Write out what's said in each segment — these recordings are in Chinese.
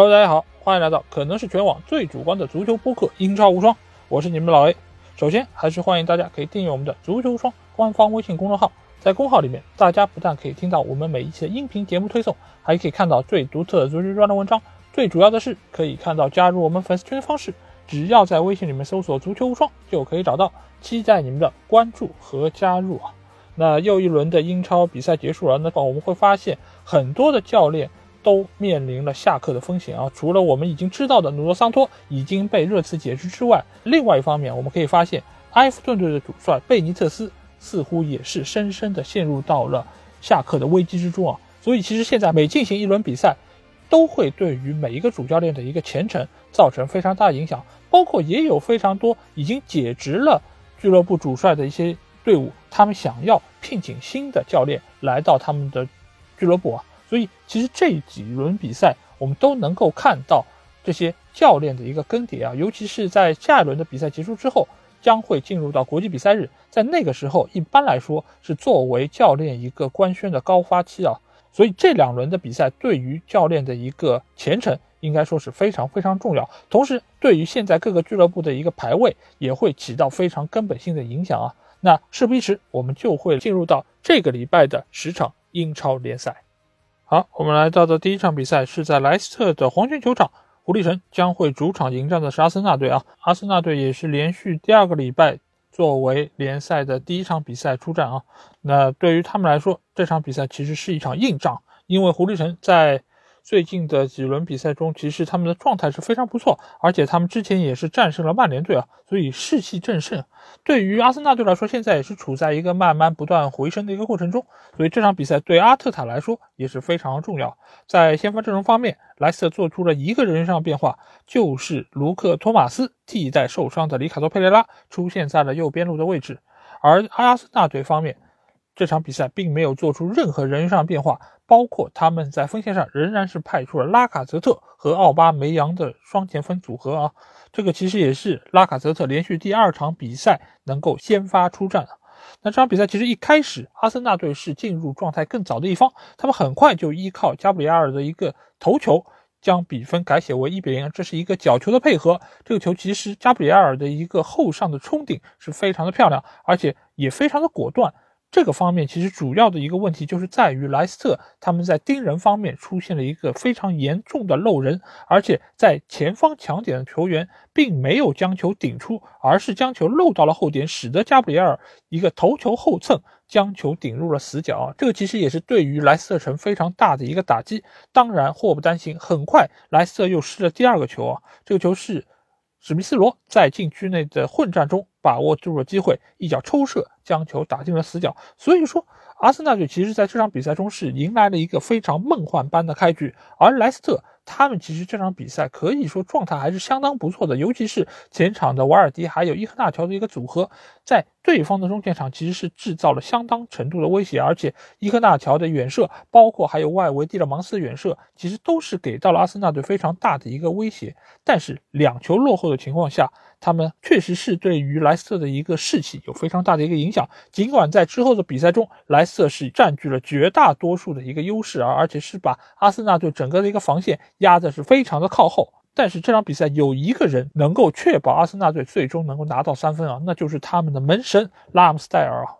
Hello，大家好，欢迎来到可能是全网最主观的足球播客《英超无双》，我是你们的老 A。首先，还是欢迎大家可以订阅我们的“足球无双”官方微信公众号，在公号里面，大家不但可以听到我们每一期的音频节目推送，还可以看到最独特的足球专栏文章。最主要的是，可以看到加入我们粉丝群的方式，只要在微信里面搜索“足球无双”就可以找到。期待你们的关注和加入啊！那又一轮的英超比赛结束了，那么我们会发现很多的教练。都面临了下课的风险啊！除了我们已经知道的努诺桑托已经被热刺解职之外，另外一方面，我们可以发现埃弗顿队的主帅贝尼特斯似乎也是深深的陷入到了下课的危机之中啊！所以，其实现在每进行一轮比赛，都会对于每一个主教练的一个前程造成非常大影响，包括也有非常多已经解职了俱乐部主帅的一些队伍，他们想要聘请新的教练来到他们的俱乐部啊。所以，其实这几轮比赛，我们都能够看到这些教练的一个更迭啊，尤其是在下一轮的比赛结束之后，将会进入到国际比赛日，在那个时候，一般来说是作为教练一个官宣的高发期啊。所以这两轮的比赛对于教练的一个前程，应该说是非常非常重要。同时，对于现在各个俱乐部的一个排位，也会起到非常根本性的影响啊。那事不宜迟，我们就会进入到这个礼拜的十场英超联赛。好，我们来到的第一场比赛是在莱斯特的黄金球场，狐狸城将会主场迎战的是阿森纳队啊。阿森纳队也是连续第二个礼拜作为联赛的第一场比赛出战啊。那对于他们来说，这场比赛其实是一场硬仗，因为狐狸城在。最近的几轮比赛中，其实他们的状态是非常不错，而且他们之前也是战胜了曼联队啊，所以士气正盛。对于阿森纳队来说，现在也是处在一个慢慢不断回升的一个过程中，所以这场比赛对阿特塔来说也是非常重要。在先发阵容方面，莱斯特做出了一个人上变化，就是卢克托马斯替代受伤的里卡多佩雷拉出现在了右边路的位置，而阿森纳队方面。这场比赛并没有做出任何人员上的变化，包括他们在锋线上仍然是派出了拉卡泽特和奥巴梅扬的双前锋组合啊。这个其实也是拉卡泽特连续第二场比赛能够先发出战。那这场比赛其实一开始阿森纳队是进入状态更早的一方，他们很快就依靠加布里埃尔的一个头球将比分改写为一比零。这是一个角球的配合，这个球其实加布里埃尔的一个后上的冲顶是非常的漂亮，而且也非常的果断。这个方面其实主要的一个问题就是在于莱斯特他们在盯人方面出现了一个非常严重的漏人，而且在前方抢点的球员并没有将球顶出，而是将球漏到了后点，使得加布里埃尔一个头球后蹭将球顶入了死角。这个其实也是对于莱斯特城非常大的一个打击。当然，祸不单行，很快莱斯特又失了第二个球啊，这个球是。史密斯罗在禁区内的混战中把握住了机会，一脚抽射将球打进了死角。所以说，阿森纳队其实在这场比赛中是迎来了一个非常梦幻般的开局，而莱斯特。他们其实这场比赛可以说状态还是相当不错的，尤其是前场的瓦尔迪还有伊赫纳乔的一个组合，在对方的中前场其实是制造了相当程度的威胁，而且伊赫纳乔的远射，包括还有外围蒂勒芒斯的远射，其实都是给到了阿森纳队非常大的一个威胁。但是两球落后的情况下，他们确实是对于莱斯特的一个士气有非常大的一个影响。尽管在之后的比赛中，莱斯特是占据了绝大多数的一个优势啊，而且是把阿森纳队整个的一个防线压的是非常的靠后。但是这场比赛有一个人能够确保阿森纳队最终能够拿到三分啊，那就是他们的门神拉姆斯戴尔啊。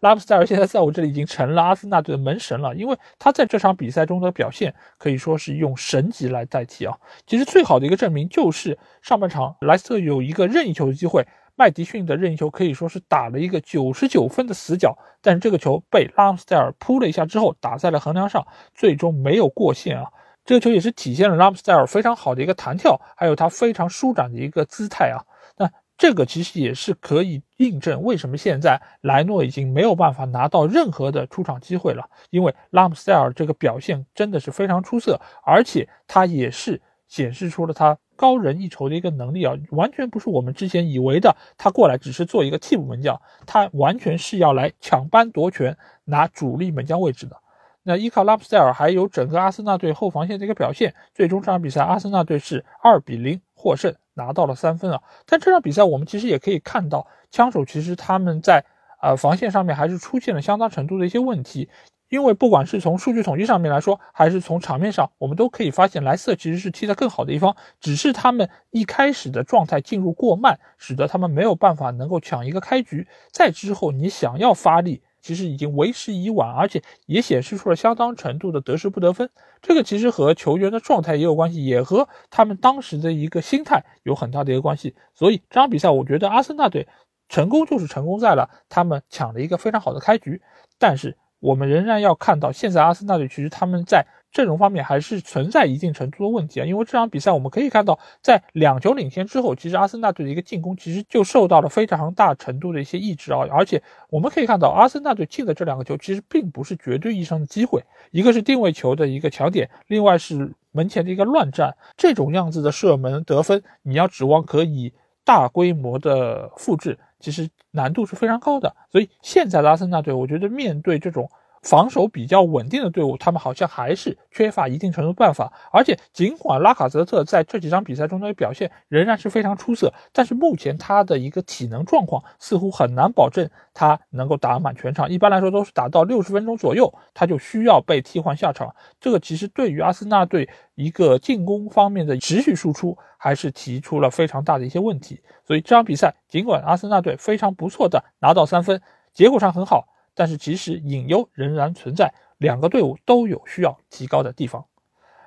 拉姆斯戴尔现在在我这里已经成了阿森纳队的门神了，因为他在这场比赛中的表现可以说是用神级来代替啊。其实最好的一个证明就是上半场莱斯特有一个任意球的机会，麦迪逊的任意球可以说是打了一个九十九分的死角，但是这个球被拉姆斯戴尔扑了一下之后打在了横梁上，最终没有过线啊。这个球也是体现了拉姆斯戴尔非常好的一个弹跳，还有他非常舒展的一个姿态啊。那这个其实也是可以印证为什么现在莱诺已经没有办法拿到任何的出场机会了，因为拉姆斯戴尔这个表现真的是非常出色，而且他也是显示出了他高人一筹的一个能力啊，完全不是我们之前以为的他过来只是做一个替补门将，他完全是要来抢班夺权，拿主力门将位置的。那依靠拉姆斯戴尔还有整个阿森纳队后防线的一个表现，最终这场比赛阿森纳队是二比零获胜，拿到了三分啊。但这场比赛我们其实也可以看到，枪手其实他们在呃防线上面还是出现了相当程度的一些问题，因为不管是从数据统计上面来说，还是从场面上，我们都可以发现莱斯特其实是踢得更好的一方，只是他们一开始的状态进入过慢，使得他们没有办法能够抢一个开局。在之后，你想要发力。其实已经为时已晚，而且也显示出了相当程度的得失不得分。这个其实和球员的状态也有关系，也和他们当时的一个心态有很大的一个关系。所以这场比赛，我觉得阿森纳队成功就是成功在了他们抢了一个非常好的开局，但是我们仍然要看到，现在阿森纳队其实他们在。阵容方面还是存在一定程度的问题啊，因为这场比赛我们可以看到，在两球领先之后，其实阿森纳队的一个进攻其实就受到了非常大程度的一些抑制啊，而且我们可以看到，阿森纳队进的这两个球其实并不是绝对意义上的机会，一个是定位球的一个强点，另外是门前的一个乱战，这种样子的射门得分，你要指望可以大规模的复制，其实难度是非常高的，所以现在的阿森纳队，我觉得面对这种。防守比较稳定的队伍，他们好像还是缺乏一定程度办法。而且，尽管拉卡泽特在这几场比赛中的表现仍然是非常出色，但是目前他的一个体能状况似乎很难保证他能够打满全场。一般来说，都是打到六十分钟左右，他就需要被替换下场。这个其实对于阿森纳队一个进攻方面的持续输出，还是提出了非常大的一些问题。所以这场比赛，尽管阿森纳队非常不错的拿到三分，结果上很好。但是其实隐忧仍然存在，两个队伍都有需要提高的地方。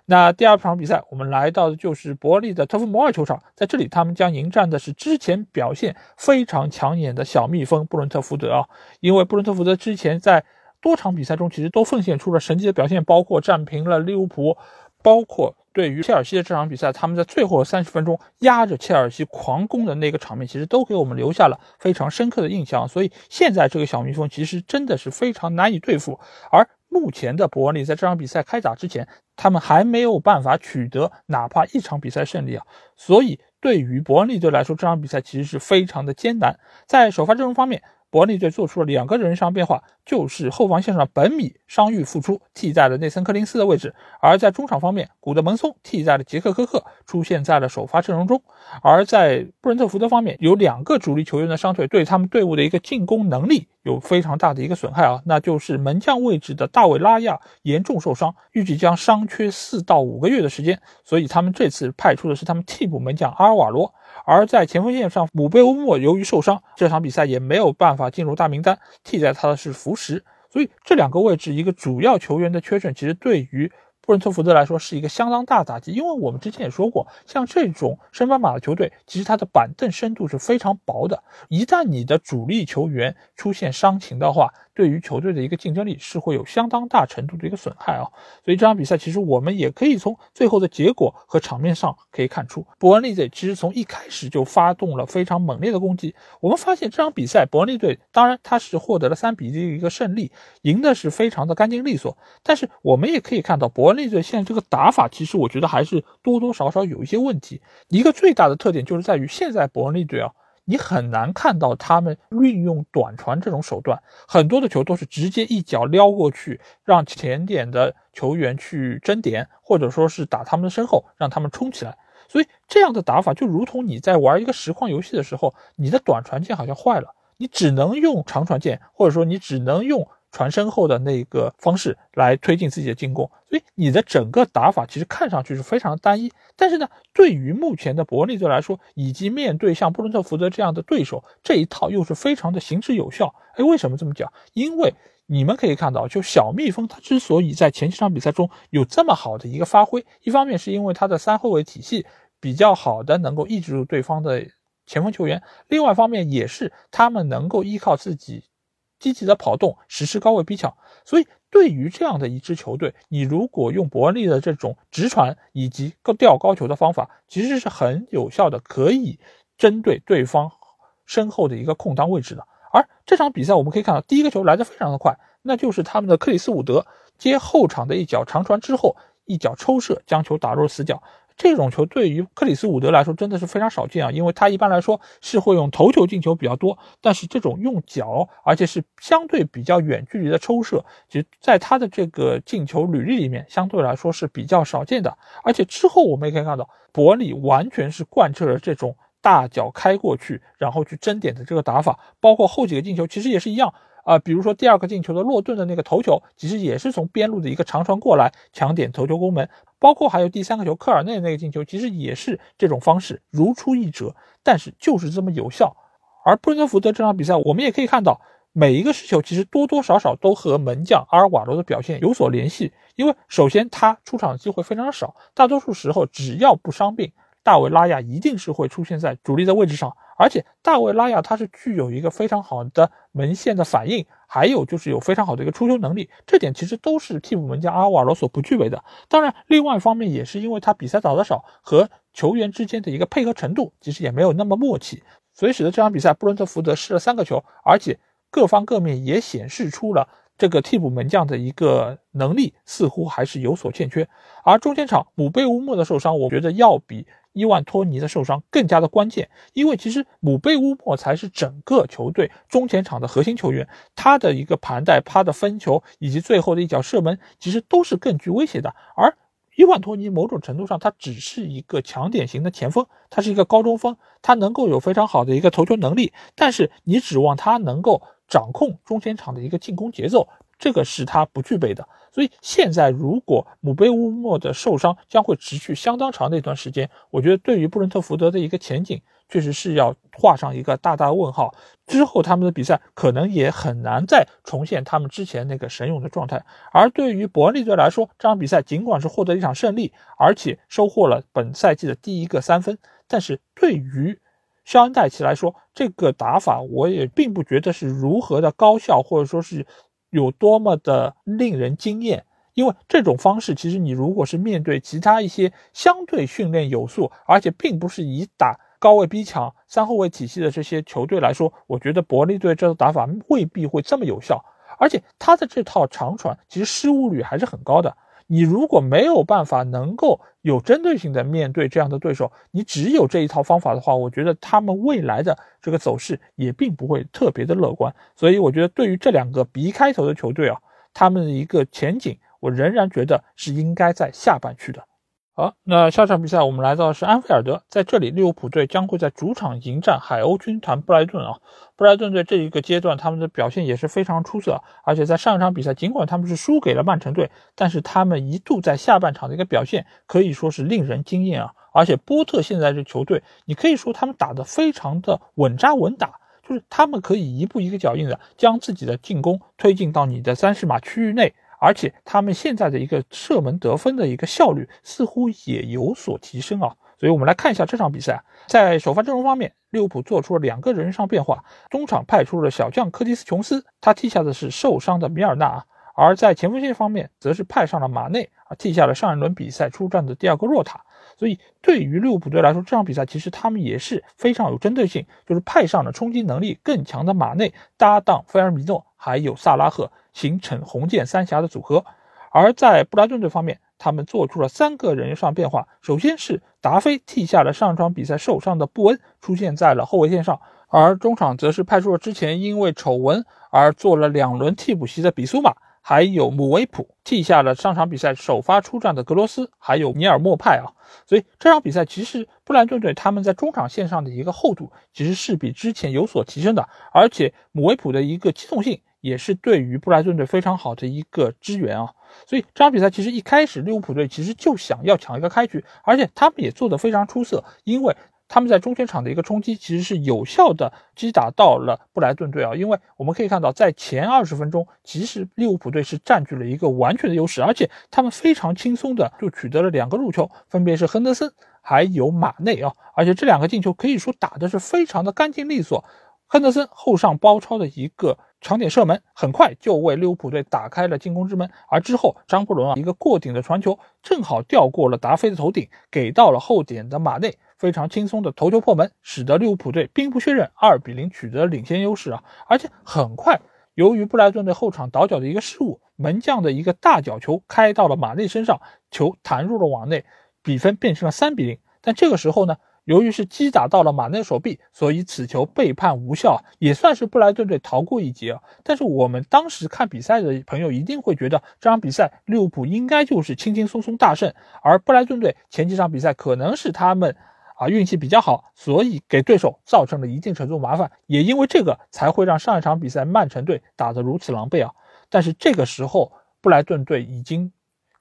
那第二场比赛，我们来到的就是伯利的特夫摩尔球场，在这里他们将迎战的是之前表现非常抢眼的小蜜蜂布伦特福德啊，因为布伦特福德之前在多场比赛中其实都奉献出了神奇的表现，包括战平了利物浦，包括。对于切尔西的这场比赛，他们在最后三十分钟压着切尔西狂攻的那个场面，其实都给我们留下了非常深刻的印象。所以现在这个小蜜蜂其实真的是非常难以对付。而目前的伯恩利在这场比赛开打之前，他们还没有办法取得哪怕一场比赛胜利啊。所以对于伯恩利队来说，这场比赛其实是非常的艰难。在首发阵容方面，伯恩利队做出了两个人伤变化，就是后防线上本米伤愈复出，替代了内森·科林斯的位置；而在中场方面，古德蒙松替代了杰克·科克，出现在了首发阵容中。而在布伦特福德方面，有两个主力球员的伤退，对他们队伍的一个进攻能力有非常大的一个损害啊，那就是门将位置的大卫·拉亚严重受伤，预计将伤缺四到五个月的时间，所以他们这次派出的是他们替补门将阿尔瓦罗。而在前锋线上，姆贝欧莫由于受伤，这场比赛也没有办法进入大名单，替代他的是福什，所以这两个位置一个主要球员的缺阵，其实对于。布伦特福德来说是一个相当大打击，因为我们之前也说过，像这种升班马的球队，其实它的板凳深度是非常薄的。一旦你的主力球员出现伤情的话，对于球队的一个竞争力是会有相当大程度的一个损害啊。所以这场比赛其实我们也可以从最后的结果和场面上可以看出，伯恩利队其实从一开始就发动了非常猛烈的攻击。我们发现这场比赛伯恩利队当然他是获得了三比一的一个胜利，赢的是非常的干净利索，但是我们也可以看到伯恩。利队现在这个打法，其实我觉得还是多多少少有一些问题。一个最大的特点就是在于，现在伯恩利队啊，你很难看到他们运用短传这种手段，很多的球都是直接一脚撩过去，让前点的球员去争点，或者说是打他们的身后，让他们冲起来。所以这样的打法就如同你在玩一个实况游戏的时候，你的短传键好像坏了，你只能用长传键，或者说你只能用。传身后的那个方式来推进自己的进攻，所以你的整个打法其实看上去是非常单一。但是呢，对于目前的伯利队来说，以及面对像布伦特福德这样的对手，这一套又是非常的行之有效。哎，为什么这么讲？因为你们可以看到，就小蜜蜂他之所以在前几场比赛中有这么好的一个发挥，一方面是因为他的三后卫体系比较好的能够抑制住对方的前锋球员，另外一方面也是他们能够依靠自己。积极的跑动，实施高位逼抢，所以对于这样的一支球队，你如果用伯恩利的这种直传以及吊高球的方法，其实是很有效的，可以针对对方身后的一个空当位置的。而这场比赛我们可以看到，第一个球来的非常的快，那就是他们的克里斯伍德接后场的一脚长传之后，一脚抽射将球打入死角。这种球对于克里斯伍德来说真的是非常少见啊，因为他一般来说是会用头球进球比较多，但是这种用脚，而且是相对比较远距离的抽射，其实在他的这个进球履历里面相对来说是比较少见的。而且之后我们也可以看到，伯里完全是贯彻了这种大脚开过去，然后去争点的这个打法，包括后几个进球其实也是一样。啊，比如说第二个进球的洛顿的那个头球，其实也是从边路的一个长传过来抢点头球攻门，包括还有第三个球科尔内那个进球，其实也是这种方式如出一辙，但是就是这么有效。而布伦特福德这场比赛，我们也可以看到，每一个失球其实多多少少都和门将阿尔瓦罗的表现有所联系，因为首先他出场的机会非常少，大多数时候只要不伤病。大卫拉亚一定是会出现在主力的位置上，而且大卫拉亚他是具有一个非常好的门线的反应，还有就是有非常好的一个出球能力，这点其实都是替补门将阿瓦罗所不具备的。当然，另外一方面也是因为他比赛打得少，和球员之间的一个配合程度其实也没有那么默契，所以使得这场比赛布伦特福德失了三个球，而且各方各面也显示出了。这个替补门将的一个能力似乎还是有所欠缺，而中前场姆贝乌莫的受伤，我觉得要比伊万托尼的受伤更加的关键，因为其实姆贝乌莫才是整个球队中前场的核心球员，他的一个盘带、他的分球以及最后的一脚射门，其实都是更具威胁的。而伊万托尼某种程度上，他只是一个强点型的前锋，他是一个高中锋，他能够有非常好的一个投球能力，但是你指望他能够。掌控中前场的一个进攻节奏，这个是他不具备的。所以现在，如果姆贝乌莫的受伤将会持续相当长的一段时间，我觉得对于布伦特福德的一个前景，确实是要画上一个大大问号。之后他们的比赛可能也很难再重现他们之前那个神勇的状态。而对于伯恩利队来说，这场比赛尽管是获得一场胜利，而且收获了本赛季的第一个三分，但是对于肖恩戴奇来说，这个打法我也并不觉得是如何的高效，或者说是有多么的令人惊艳。因为这种方式，其实你如果是面对其他一些相对训练有素，而且并不是以打高位逼抢三后卫体系的这些球队来说，我觉得伯利队这套打法未必会这么有效。而且他的这套长传，其实失误率还是很高的。你如果没有办法能够有针对性的面对这样的对手，你只有这一套方法的话，我觉得他们未来的这个走势也并不会特别的乐观。所以我觉得对于这两个 B 开头的球队啊，他们的一个前景，我仍然觉得是应该在下半区的。好，那下场比赛我们来到的是安菲尔德，在这里利物浦队将会在主场迎战海鸥军团布莱顿啊。布莱顿队这一个阶段他们的表现也是非常出色，而且在上一场比赛尽管他们是输给了曼城队，但是他们一度在下半场的一个表现可以说是令人惊艳啊。而且波特现在这球队，你可以说他们打得非常的稳扎稳打，就是他们可以一步一个脚印的将自己的进攻推进到你的三十码区域内。而且他们现在的一个射门得分的一个效率似乎也有所提升啊，所以我们来看一下这场比赛，在首发阵容方面，利物浦做出了两个人上变化，中场派出了小将科蒂斯琼斯，他替下的是受伤的米尔纳啊，而在前锋线方面，则是派上了马内啊，替下了上一轮比赛出战的第二个若塔，所以对于利物浦队来说，这场比赛其实他们也是非常有针对性，就是派上了冲击能力更强的马内搭档菲尔米诺还有萨拉赫。形成红箭三峡的组合，而在布莱顿队方面，他们做出了三个人员上变化。首先是达菲替下了上场比赛受伤的布恩，出现在了后卫线上，而中场则是派出了之前因为丑闻而做了两轮替补席的比苏马，还有姆维普替下了上场比赛首发出战的格罗斯，还有尼尔莫派啊。所以这场比赛其实布莱顿队他们在中场线上的一个厚度其实是比之前有所提升的，而且姆维普的一个机动性。也是对于布莱顿队非常好的一个支援啊，所以这场比赛其实一开始利物浦队其实就想要抢一个开局，而且他们也做得非常出色，因为他们在中前场的一个冲击其实是有效的击打到了布莱顿队啊，因为我们可以看到在前二十分钟，其实利物浦队是占据了一个完全的优势，而且他们非常轻松的就取得了两个入球，分别是亨德森还有马内啊，而且这两个进球可以说打的是非常的干净利索，亨德森后上包抄的一个。长点射门，很快就为利物浦队打开了进攻之门。而之后，张伯伦啊一个过顶的传球，正好掉过了达菲的头顶，给到了后点的马内，非常轻松的头球破门，使得利物浦队兵不血刃，二比零取得领先优势啊！而且很快，由于布莱顿队后场倒脚的一个失误，门将的一个大角球开到了马内身上，球弹入了网内，比分变成了三比零。但这个时候呢？由于是击打到了马内手臂，所以此球被判无效，也算是布莱顿队逃过一劫。但是我们当时看比赛的朋友一定会觉得，这场比赛利物浦应该就是轻轻松松大胜，而布莱顿队前几场比赛可能是他们啊运气比较好，所以给对手造成了一定程度麻烦，也因为这个才会让上一场比赛曼城队打得如此狼狈啊。但是这个时候，布莱顿队已经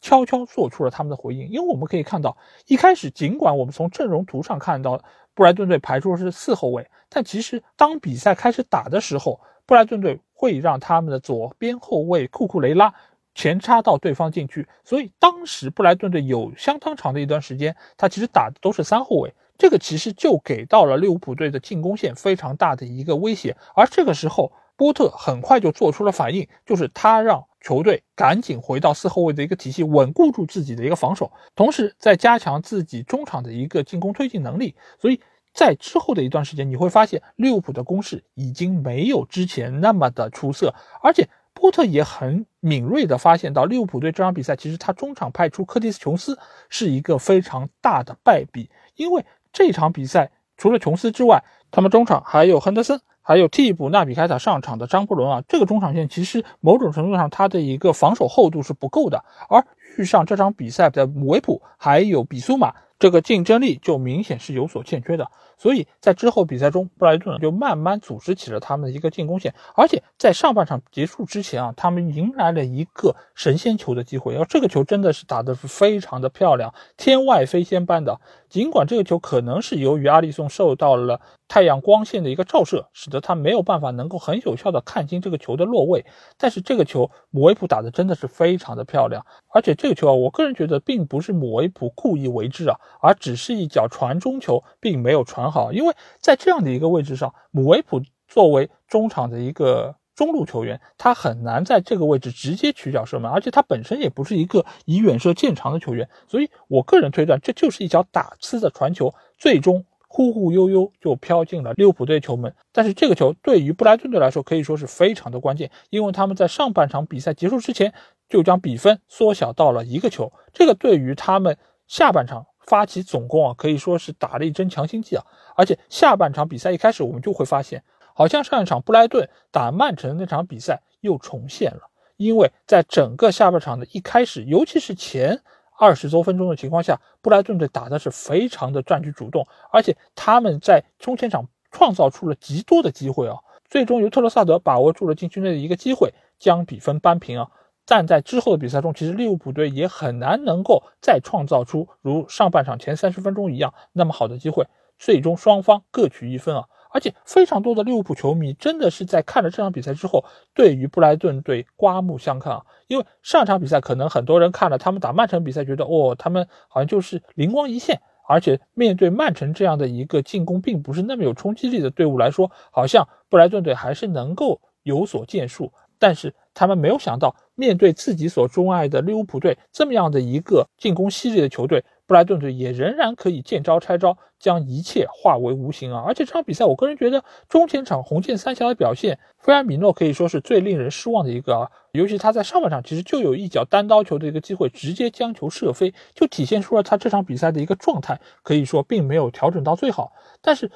悄悄做出了他们的回应，因为我们可以看到，一开始尽管我们从阵容图上看到布莱顿队排出的是四后卫，但其实当比赛开始打的时候，布莱顿队会让他们的左边后卫库库雷拉。前插到对方禁区，所以当时布莱顿队有相当长的一段时间，他其实打的都是三后卫，这个其实就给到了利物浦队的进攻线非常大的一个威胁。而这个时候，波特很快就做出了反应，就是他让球队赶紧回到四后卫的一个体系，稳固住自己的一个防守，同时在加强自己中场的一个进攻推进能力。所以在之后的一段时间，你会发现利物浦的攻势已经没有之前那么的出色，而且。波特也很敏锐地发现到，利物浦队这场比赛其实他中场派出科蒂斯·琼斯是一个非常大的败笔，因为这场比赛除了琼斯之外，他们中场还有亨德森，还有替补纳比凯塔上场的张伯伦啊，这个中场线其实某种程度上他的一个防守厚度是不够的，而遇上这场比赛的姆维普还有比苏马，这个竞争力就明显是有所欠缺的。所以在之后比赛中，布莱顿就慢慢组织起了他们的一个进攻线，而且在上半场结束之前啊，他们迎来了一个神仙球的机会，而这个球真的是打的是非常的漂亮，天外飞仙般的。尽管这个球可能是由于阿里松受到了太阳光线的一个照射，使得他没有办法能够很有效的看清这个球的落位，但是这个球姆维普打的真的是非常的漂亮，而且这个球啊，我个人觉得并不是姆维普故意为之啊，而只是一脚传中球，并没有传好，因为在这样的一个位置上，姆维普作为中场的一个。中路球员，他很难在这个位置直接取脚射门，而且他本身也不是一个以远射见长的球员，所以我个人推断，这就是一脚打呲的传球，最终忽忽悠悠就飘进了利物浦队球门。但是这个球对于布莱顿队来说可以说是非常的关键，因为他们在上半场比赛结束之前就将比分缩小到了一个球，这个对于他们下半场发起总攻啊，可以说是打了一针强心剂啊。而且下半场比赛一开始，我们就会发现。好像上一场布莱顿打曼城那场比赛又重现了，因为在整个下半场的一开始，尤其是前二十多分钟的情况下，布莱顿队打的是非常的占据主动，而且他们在中前场创造出了极多的机会啊，最终由特罗萨德把握住了禁区内的一个机会，将比分扳平啊。但在之后的比赛中，其实利物浦队也很难能够再创造出如上半场前三十分钟一样那么好的机会，最终双方各取一分啊。而且非常多的利物浦球迷真的是在看了这场比赛之后，对于布莱顿队刮目相看啊！因为上场比赛可能很多人看了他们打曼城比赛，觉得哦，他们好像就是灵光一现，而且面对曼城这样的一个进攻并不是那么有冲击力的队伍来说，好像布莱顿队还是能够有所建树。但是他们没有想到，面对自己所钟爱的利物浦队这么样的一个进攻犀利的球队。布莱顿队也仍然可以见招拆招，将一切化为无形啊！而且这场比赛，我个人觉得中前场红箭三侠的表现，菲尔米诺可以说是最令人失望的一个啊！尤其他在上半场其实就有一脚单刀球的一个机会，直接将球射飞，就体现出了他这场比赛的一个状态，可以说并没有调整到最好。但是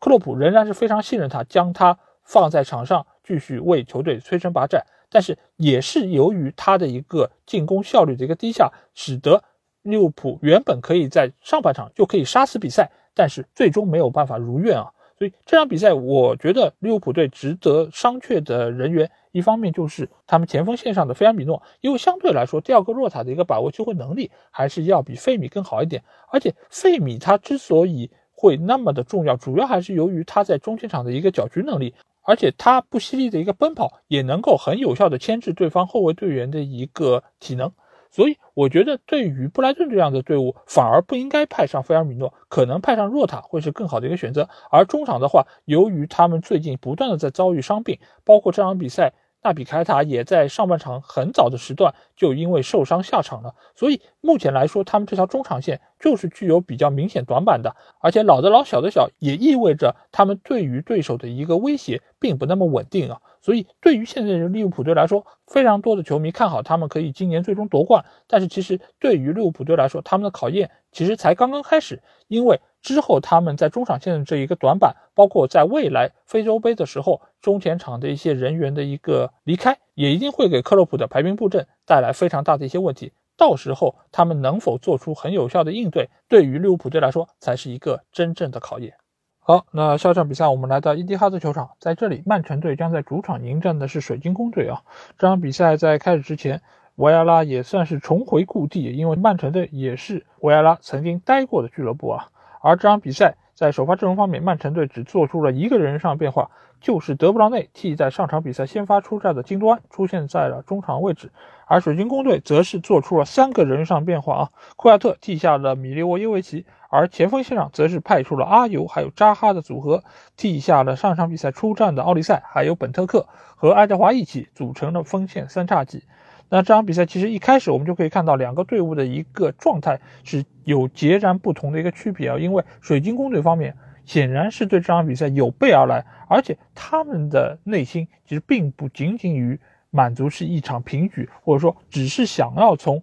克洛普仍然是非常信任他，将他放在场上继续为球队摧城拔寨。但是也是由于他的一个进攻效率的一个低下，使得。利物浦原本可以在上半场就可以杀死比赛，但是最终没有办法如愿啊。所以这场比赛，我觉得利物浦队值得商榷的人员，一方面就是他们前锋线上的菲尔米诺，因为相对来说，第二个若塔的一个把握机会能力还是要比费米更好一点。而且费米他之所以会那么的重要，主要还是由于他在中前场的一个搅局能力，而且他不犀利的一个奔跑，也能够很有效的牵制对方后卫队员的一个体能。所以我觉得，对于布莱顿这样的队伍，反而不应该派上菲尔米诺，可能派上若塔会是更好的一个选择。而中场的话，由于他们最近不断的在遭遇伤病，包括这场比赛。纳比凯塔也在上半场很早的时段就因为受伤下场了，所以目前来说，他们这条中场线就是具有比较明显短板的，而且老的老小的小，也意味着他们对于对手的一个威胁并不那么稳定啊。所以对于现在的利物浦队来说，非常多的球迷看好他们可以今年最终夺冠，但是其实对于利物浦队来说，他们的考验其实才刚刚开始，因为。之后，他们在中场线的这一个短板，包括在未来非洲杯的时候，中前场的一些人员的一个离开，也一定会给克洛普的排兵布阵带来非常大的一些问题。到时候他们能否做出很有效的应对，对于利物浦队来说才是一个真正的考验。好，那下场比赛我们来到伊蒂哈德球场，在这里曼城队将在主场迎战的是水晶宫队啊。这场比赛在开始之前，维埃拉也算是重回故地，因为曼城队也是维埃拉曾经待过的俱乐部啊。而这场比赛在首发阵容方面，曼城队只做出了一个人上变化。就是德布劳内替在上场比赛先发出战的金多安出现在了中场位置，而水晶宫队则是做出了三个人上变化啊，库亚特替下了米利沃耶维奇，而前锋线上则是派出了阿尤还有扎哈的组合，替下了上场比赛出战的奥利赛还有本特克和爱德华一起组成了锋线三叉戟。那这场比赛其实一开始我们就可以看到两个队伍的一个状态是有截然不同的一个区别啊，因为水晶宫队方面。显然是对这场比赛有备而来，而且他们的内心其实并不仅仅于满足是一场平局，或者说只是想要从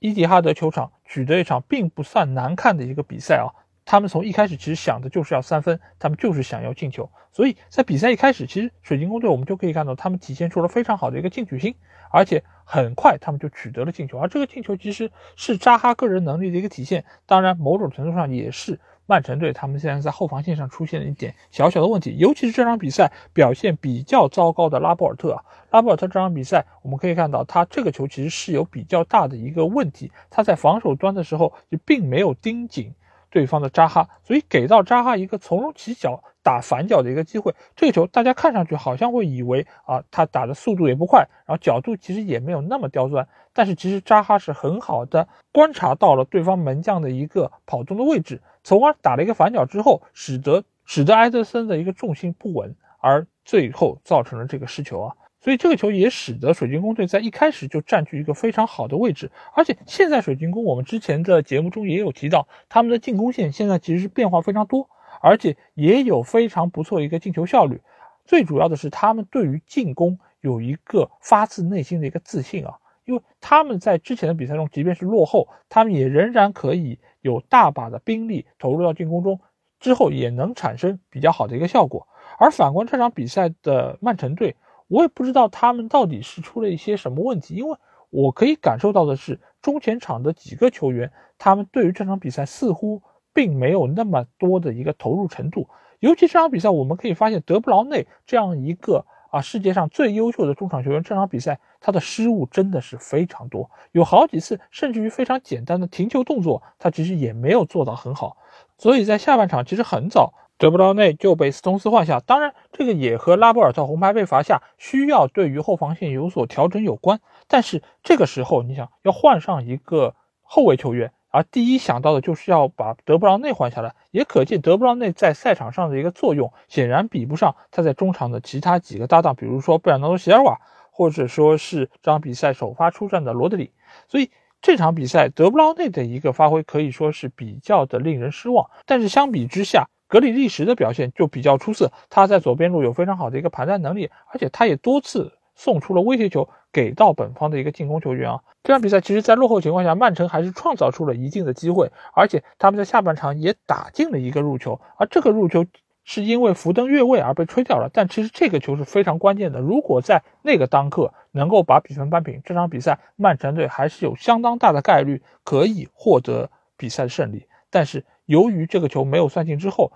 伊蒂哈德球场取得一场并不算难看的一个比赛啊。他们从一开始其实想的就是要三分，他们就是想要进球。所以在比赛一开始，其实水晶宫队我们就可以看到他们体现出了非常好的一个进取心，而且很快他们就取得了进球。而这个进球其实是扎哈个人能力的一个体现，当然某种程度上也是。曼城队他们现在在后防线上出现了一点小小的问题，尤其是这场比赛表现比较糟糕的拉波尔特啊，拉波尔特这场比赛我们可以看到，他这个球其实是有比较大的一个问题，他在防守端的时候就并没有盯紧对方的扎哈，所以给到扎哈一个从容起脚打反脚的一个机会，这个球大家看上去好像会以为啊，他打的速度也不快，然后角度其实也没有那么刁钻，但是其实扎哈是很好的观察到了对方门将的一个跑动的位置。从而打了一个反脚之后，使得使得埃德森的一个重心不稳，而最后造成了这个失球啊。所以这个球也使得水晶宫队在一开始就占据一个非常好的位置。而且现在水晶宫，我们之前的节目中也有提到，他们的进攻线现在其实是变化非常多，而且也有非常不错一个进球效率。最主要的是他们对于进攻有一个发自内心的一个自信啊，因为他们在之前的比赛中，即便是落后，他们也仍然可以。有大把的兵力投入到进攻中，之后也能产生比较好的一个效果。而反观这场比赛的曼城队，我也不知道他们到底是出了一些什么问题，因为我可以感受到的是，中前场的几个球员，他们对于这场比赛似乎并没有那么多的一个投入程度。尤其这场比赛，我们可以发现德布劳内这样一个。啊，世界上最优秀的中场球员，这场比赛他的失误真的是非常多，有好几次，甚至于非常简单的停球动作，他其实也没有做到很好。所以在下半场其实很早，德布劳内就被斯通斯换下。当然，这个也和拉波尔特红牌被罚下，需要对于后防线有所调整有关。但是这个时候，你想要换上一个后卫球员。而第一想到的就是要把德布劳内换下来，也可见德布劳内在赛场上的一个作用显然比不上他在中场的其他几个搭档，比如说贝尔纳多·席尔瓦，或者说是这场比赛首发出战的罗德里。所以这场比赛德布劳内的一个发挥可以说是比较的令人失望。但是相比之下，格里利什的表现就比较出色，他在左边路有非常好的一个盘带能力，而且他也多次送出了威胁球。给到本方的一个进攻球员啊，这场比赛其实，在落后情况下，曼城还是创造出了一定的机会，而且他们在下半场也打进了一个入球，而这个入球是因为福登越位而被吹掉了，但其实这个球是非常关键的，如果在那个当刻能够把比分扳平，这场比赛曼城队还是有相当大的概率可以获得比赛的胜利。但是由于这个球没有算进之后，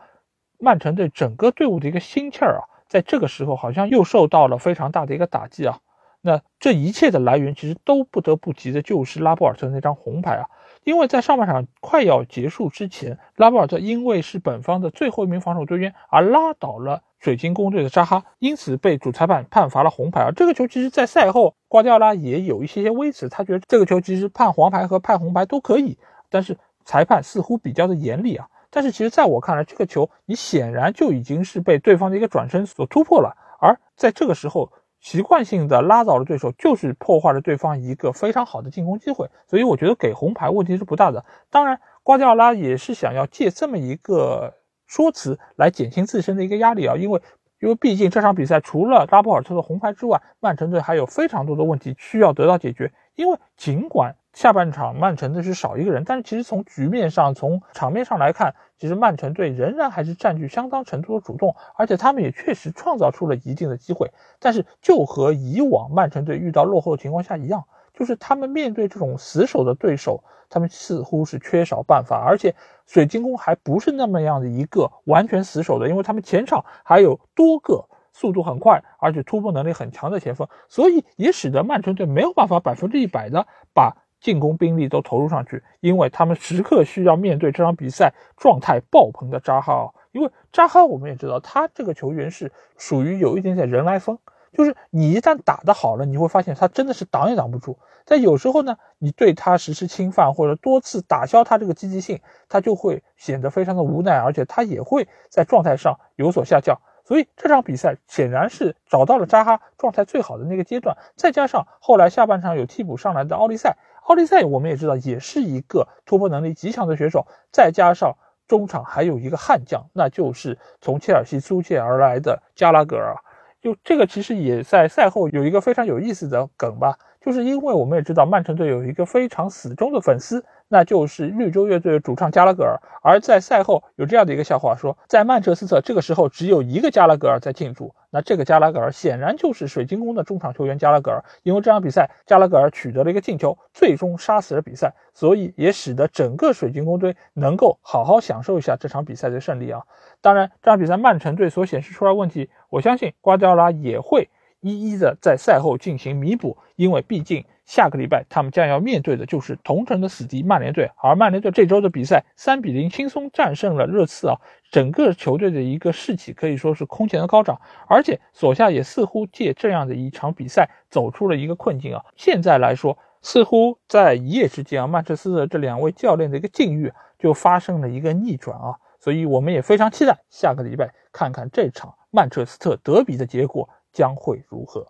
曼城队整个队伍的一个心气儿啊，在这个时候好像又受到了非常大的一个打击啊。那这一切的来源其实都不得不提的就是拉波尔特那张红牌啊，因为在上半场快要结束之前，拉波尔特因为是本方的最后一名防守队员而拉倒了水晶宫队的扎哈，因此被主裁判判罚了红牌啊。这个球其实，在赛后瓜迪奥拉也有一些些微词，他觉得这个球其实判黄牌和判红牌都可以，但是裁判似乎比较的严厉啊。但是其实在我看来，这个球你显然就已经是被对方的一个转身所突破了，而在这个时候。习惯性的拉倒了对手，就是破坏了对方一个非常好的进攻机会，所以我觉得给红牌问题是不大的。当然，瓜迪奥拉也是想要借这么一个说辞来减轻自身的一个压力啊，因为因为毕竟这场比赛除了拉波尔特的红牌之外，曼城队还有非常多的问题需要得到解决。因为尽管下半场曼城队是少一个人，但是其实从局面上、从场面上来看，其实曼城队仍然还是占据相当程度的主动，而且他们也确实创造出了一定的机会。但是就和以往曼城队遇到落后的情况下一样，就是他们面对这种死守的对手，他们似乎是缺少办法，而且水晶宫还不是那么样的一个完全死守的，因为他们前场还有多个速度很快而且突破能力很强的前锋，所以也使得曼城队没有办法百分之一百的把进攻兵力都投入上去，因为他们时刻需要面对这场比赛状态爆棚的扎哈。因为扎哈我们也知道，他这个球员是属于有一点点人来疯。就是你一旦打得好了，你会发现他真的是挡也挡不住。但有时候呢，你对他实施侵犯或者多次打消他这个积极性，他就会显得非常的无奈，而且他也会在状态上有所下降。所以这场比赛显然是找到了扎哈状态最好的那个阶段，再加上后来下半场有替补上来的奥利赛，奥利赛我们也知道也是一个突破能力极强的选手，再加上中场还有一个悍将，那就是从切尔西租借而来的加拉格尔。就这个其实也在赛后有一个非常有意思的梗吧，就是因为我们也知道曼城队有一个非常死忠的粉丝。那就是绿洲乐队的主唱加拉格尔，而在赛后有这样的一个笑话，说在曼彻斯特这个时候只有一个加拉格尔在庆祝，那这个加拉格尔显然就是水晶宫的中场球员加拉格尔，因为这场比赛加拉格尔取得了一个进球，最终杀死了比赛，所以也使得整个水晶宫队能够好好享受一下这场比赛的胜利啊。当然，这场比赛曼城队所显示出来问题，我相信瓜迪奥拉也会一一的在赛后进行弥补，因为毕竟。下个礼拜，他们将要面对的就是同城的死敌曼联队，而曼联队这周的比赛三比零轻松战胜了热刺啊，整个球队的一个士气可以说是空前的高涨，而且索夏也似乎借这样的一场比赛走出了一个困境啊。现在来说，似乎在一夜之间啊，曼彻斯特这两位教练的一个境遇就发生了一个逆转啊，所以我们也非常期待下个礼拜看看这场曼彻斯特德比的结果将会如何。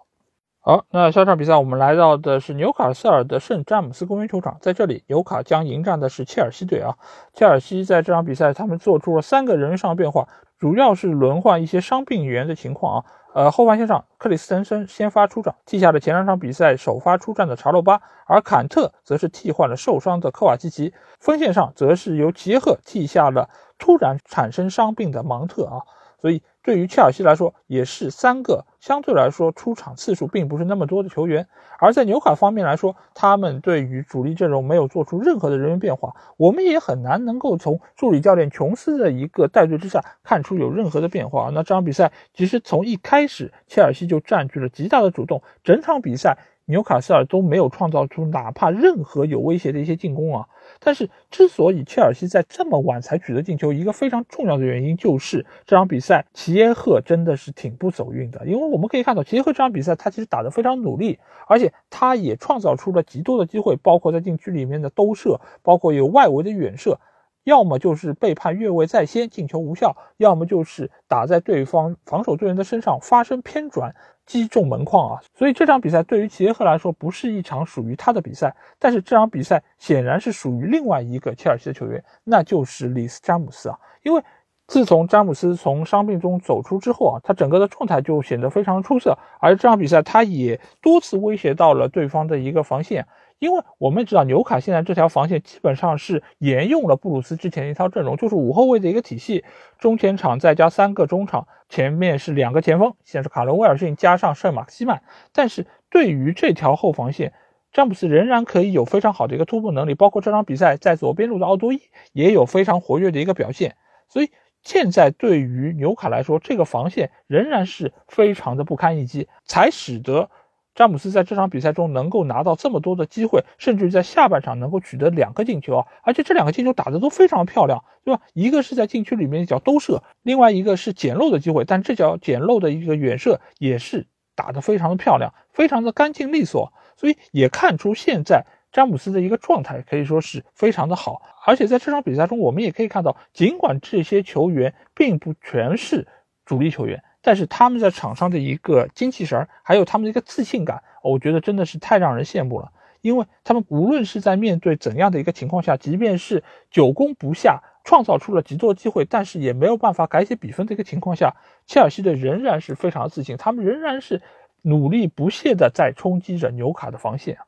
好，那下场比赛我们来到的是纽卡斯尔的圣詹姆斯公园球场，在这里，纽卡将迎战的是切尔西队啊。切尔西在这场比赛，他们做出了三个人上变化，主要是轮换一些伤病员的情况啊。呃，后防线上，克里斯滕森先发出场，替下了前两场比赛首发出战的查洛巴，而坎特则是替换了受伤的科瓦基奇。锋线上，则是由齐耶赫替下了突然产生伤病的芒特啊。所以。对于切尔西来说，也是三个相对来说出场次数并不是那么多的球员。而在纽卡方面来说，他们对于主力阵容没有做出任何的人员变化，我们也很难能够从助理教练琼斯的一个带队之下看出有任何的变化。那这场比赛其实从一开始，切尔西就占据了极大的主动，整场比赛纽卡斯尔都没有创造出哪怕任何有威胁的一些进攻啊。但是，之所以切尔西在这么晚才取得进球，一个非常重要的原因就是这场比赛齐耶赫真的是挺不走运的。因为我们可以看到，齐耶赫这场比赛他其实打得非常努力，而且他也创造出了极多的机会，包括在禁区里面的兜射，包括有外围的远射，要么就是被判越位在先，进球无效，要么就是打在对方防守队员的身上发生偏转。击中门框啊！所以这场比赛对于齐耶赫来说不是一场属于他的比赛，但是这场比赛显然是属于另外一个切尔西的球员，那就是里斯詹姆斯啊！因为自从詹姆斯从伤病中走出之后啊，他整个的状态就显得非常出色，而这场比赛他也多次威胁到了对方的一个防线。因为我们知道纽卡现在这条防线基本上是沿用了布鲁斯之前的一套阵容，就是五后卫的一个体系，中前场再加三个中场，前面是两个前锋，现在是卡伦威尔逊加上圣马克西曼。但是对于这条后防线，詹姆斯仍然可以有非常好的一个突破能力，包括这场比赛在左边路的奥多伊也有非常活跃的一个表现。所以现在对于纽卡来说，这个防线仍然是非常的不堪一击，才使得。詹姆斯在这场比赛中能够拿到这么多的机会，甚至在下半场能够取得两个进球啊！而且这两个进球打得都非常漂亮，对吧？一个是在禁区里面一脚兜射，另外一个是捡漏的机会，但这脚捡漏的一个远射也是打得非常的漂亮，非常的干净利索，所以也看出现在詹姆斯的一个状态可以说是非常的好。而且在这场比赛中，我们也可以看到，尽管这些球员并不全是主力球员。但是他们在场上的一个精气神儿，还有他们的一个自信感，我觉得真的是太让人羡慕了。因为他们无论是在面对怎样的一个情况下，即便是久攻不下，创造出了极多机会，但是也没有办法改写比分的一个情况下，切尔西队仍然是非常自信，他们仍然是努力不懈的在冲击着纽卡的防线。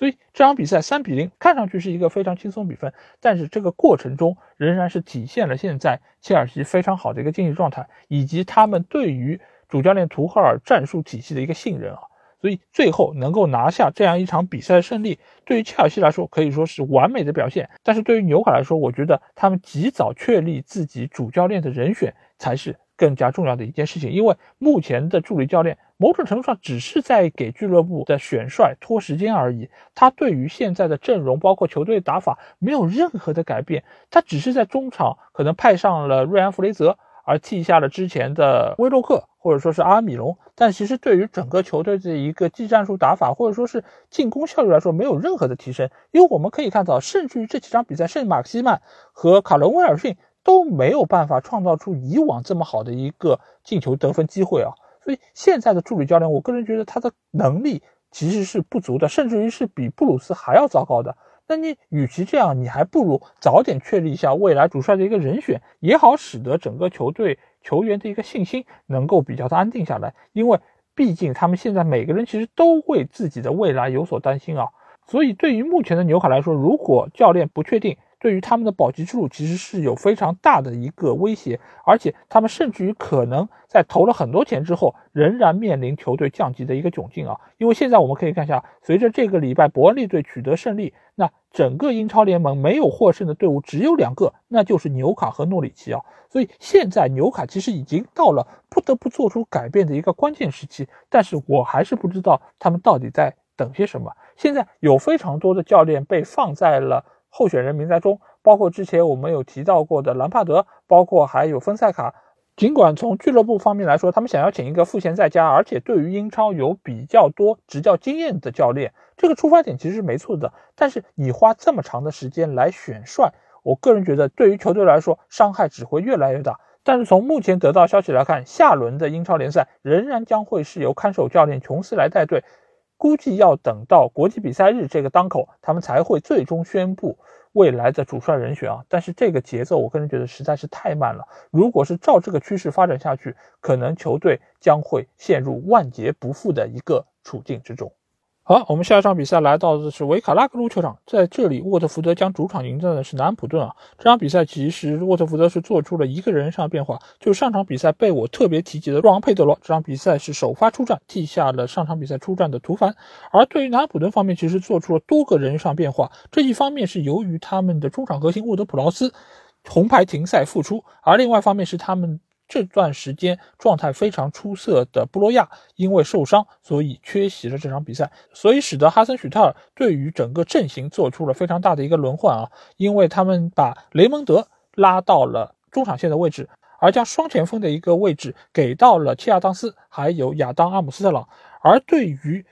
所以这场比赛三比零看上去是一个非常轻松比分，但是这个过程中仍然是体现了现在切尔西非常好的一个竞技状态，以及他们对于主教练图赫尔战术体系的一个信任啊。所以最后能够拿下这样一场比赛的胜利，对于切尔西来说可以说是完美的表现。但是对于纽卡来说，我觉得他们及早确立自己主教练的人选才是更加重要的一件事情。因为目前的助理教练某种程度上只是在给俱乐部的选帅拖时间而已，他对于现在的阵容包括球队打法没有任何的改变，他只是在中场可能派上了瑞安·弗雷泽。而替下了之前的威洛克，或者说是阿米隆，但其实对于整个球队的一个技战术打法，或者说是进攻效率来说，没有任何的提升。因为我们可以看到，甚至于这几场比赛，圣马克西曼和卡伦威尔逊都没有办法创造出以往这么好的一个进球得分机会啊。所以现在的助理教练，我个人觉得他的能力其实是不足的，甚至于是比布鲁斯还要糟糕的。那你与其这样，你还不如早点确立一下未来主帅的一个人选也好，使得整个球队球员的一个信心能够比较的安定下来。因为毕竟他们现在每个人其实都为自己的未来有所担心啊。所以对于目前的纽卡来说，如果教练不确定，对于他们的保级之路其实是有非常大的一个威胁，而且他们甚至于可能在投了很多钱之后，仍然面临球队降级的一个窘境啊！因为现在我们可以看一下，随着这个礼拜伯恩利队取得胜利，那整个英超联盟没有获胜的队伍只有两个，那就是纽卡和诺里奇啊！所以现在纽卡其实已经到了不得不做出改变的一个关键时期，但是我还是不知道他们到底在等些什么。现在有非常多的教练被放在了。候选人名单中，包括之前我们有提到过的兰帕德，包括还有芬塞卡。尽管从俱乐部方面来说，他们想要请一个赋闲在家，而且对于英超有比较多执教经验的教练，这个出发点其实是没错的。但是你花这么长的时间来选帅，我个人觉得对于球队来说伤害只会越来越大。但是从目前得到消息来看，下轮的英超联赛仍然将会是由看守教练琼斯来带队。估计要等到国际比赛日这个当口，他们才会最终宣布未来的主帅人选啊！但是这个节奏，我个人觉得实在是太慢了。如果是照这个趋势发展下去，可能球队将会陷入万劫不复的一个处境之中。好，我们下一场比赛来到的是维卡拉格鲁球场，在这里，沃特福德将主场迎战的是南安普顿啊。这场比赛其实沃特福德是做出了一个人上变化，就上场比赛被我特别提及的若昂佩德罗，这场比赛是首发出战，替下了上场比赛出战的图凡。而对于南安普顿方面，其实做出了多个人上变化，这一方面是由于他们的中场核心沃德普劳斯红牌停赛复出，而另外一方面是他们。这段时间状态非常出色的布洛亚因为受伤，所以缺席了这场比赛，所以使得哈森许特尔对于整个阵型做出了非常大的一个轮换啊，因为他们把雷蒙德拉到了中场线的位置，而将双前锋的一个位置给到了切亚当斯还有亚当阿姆斯特朗，而对于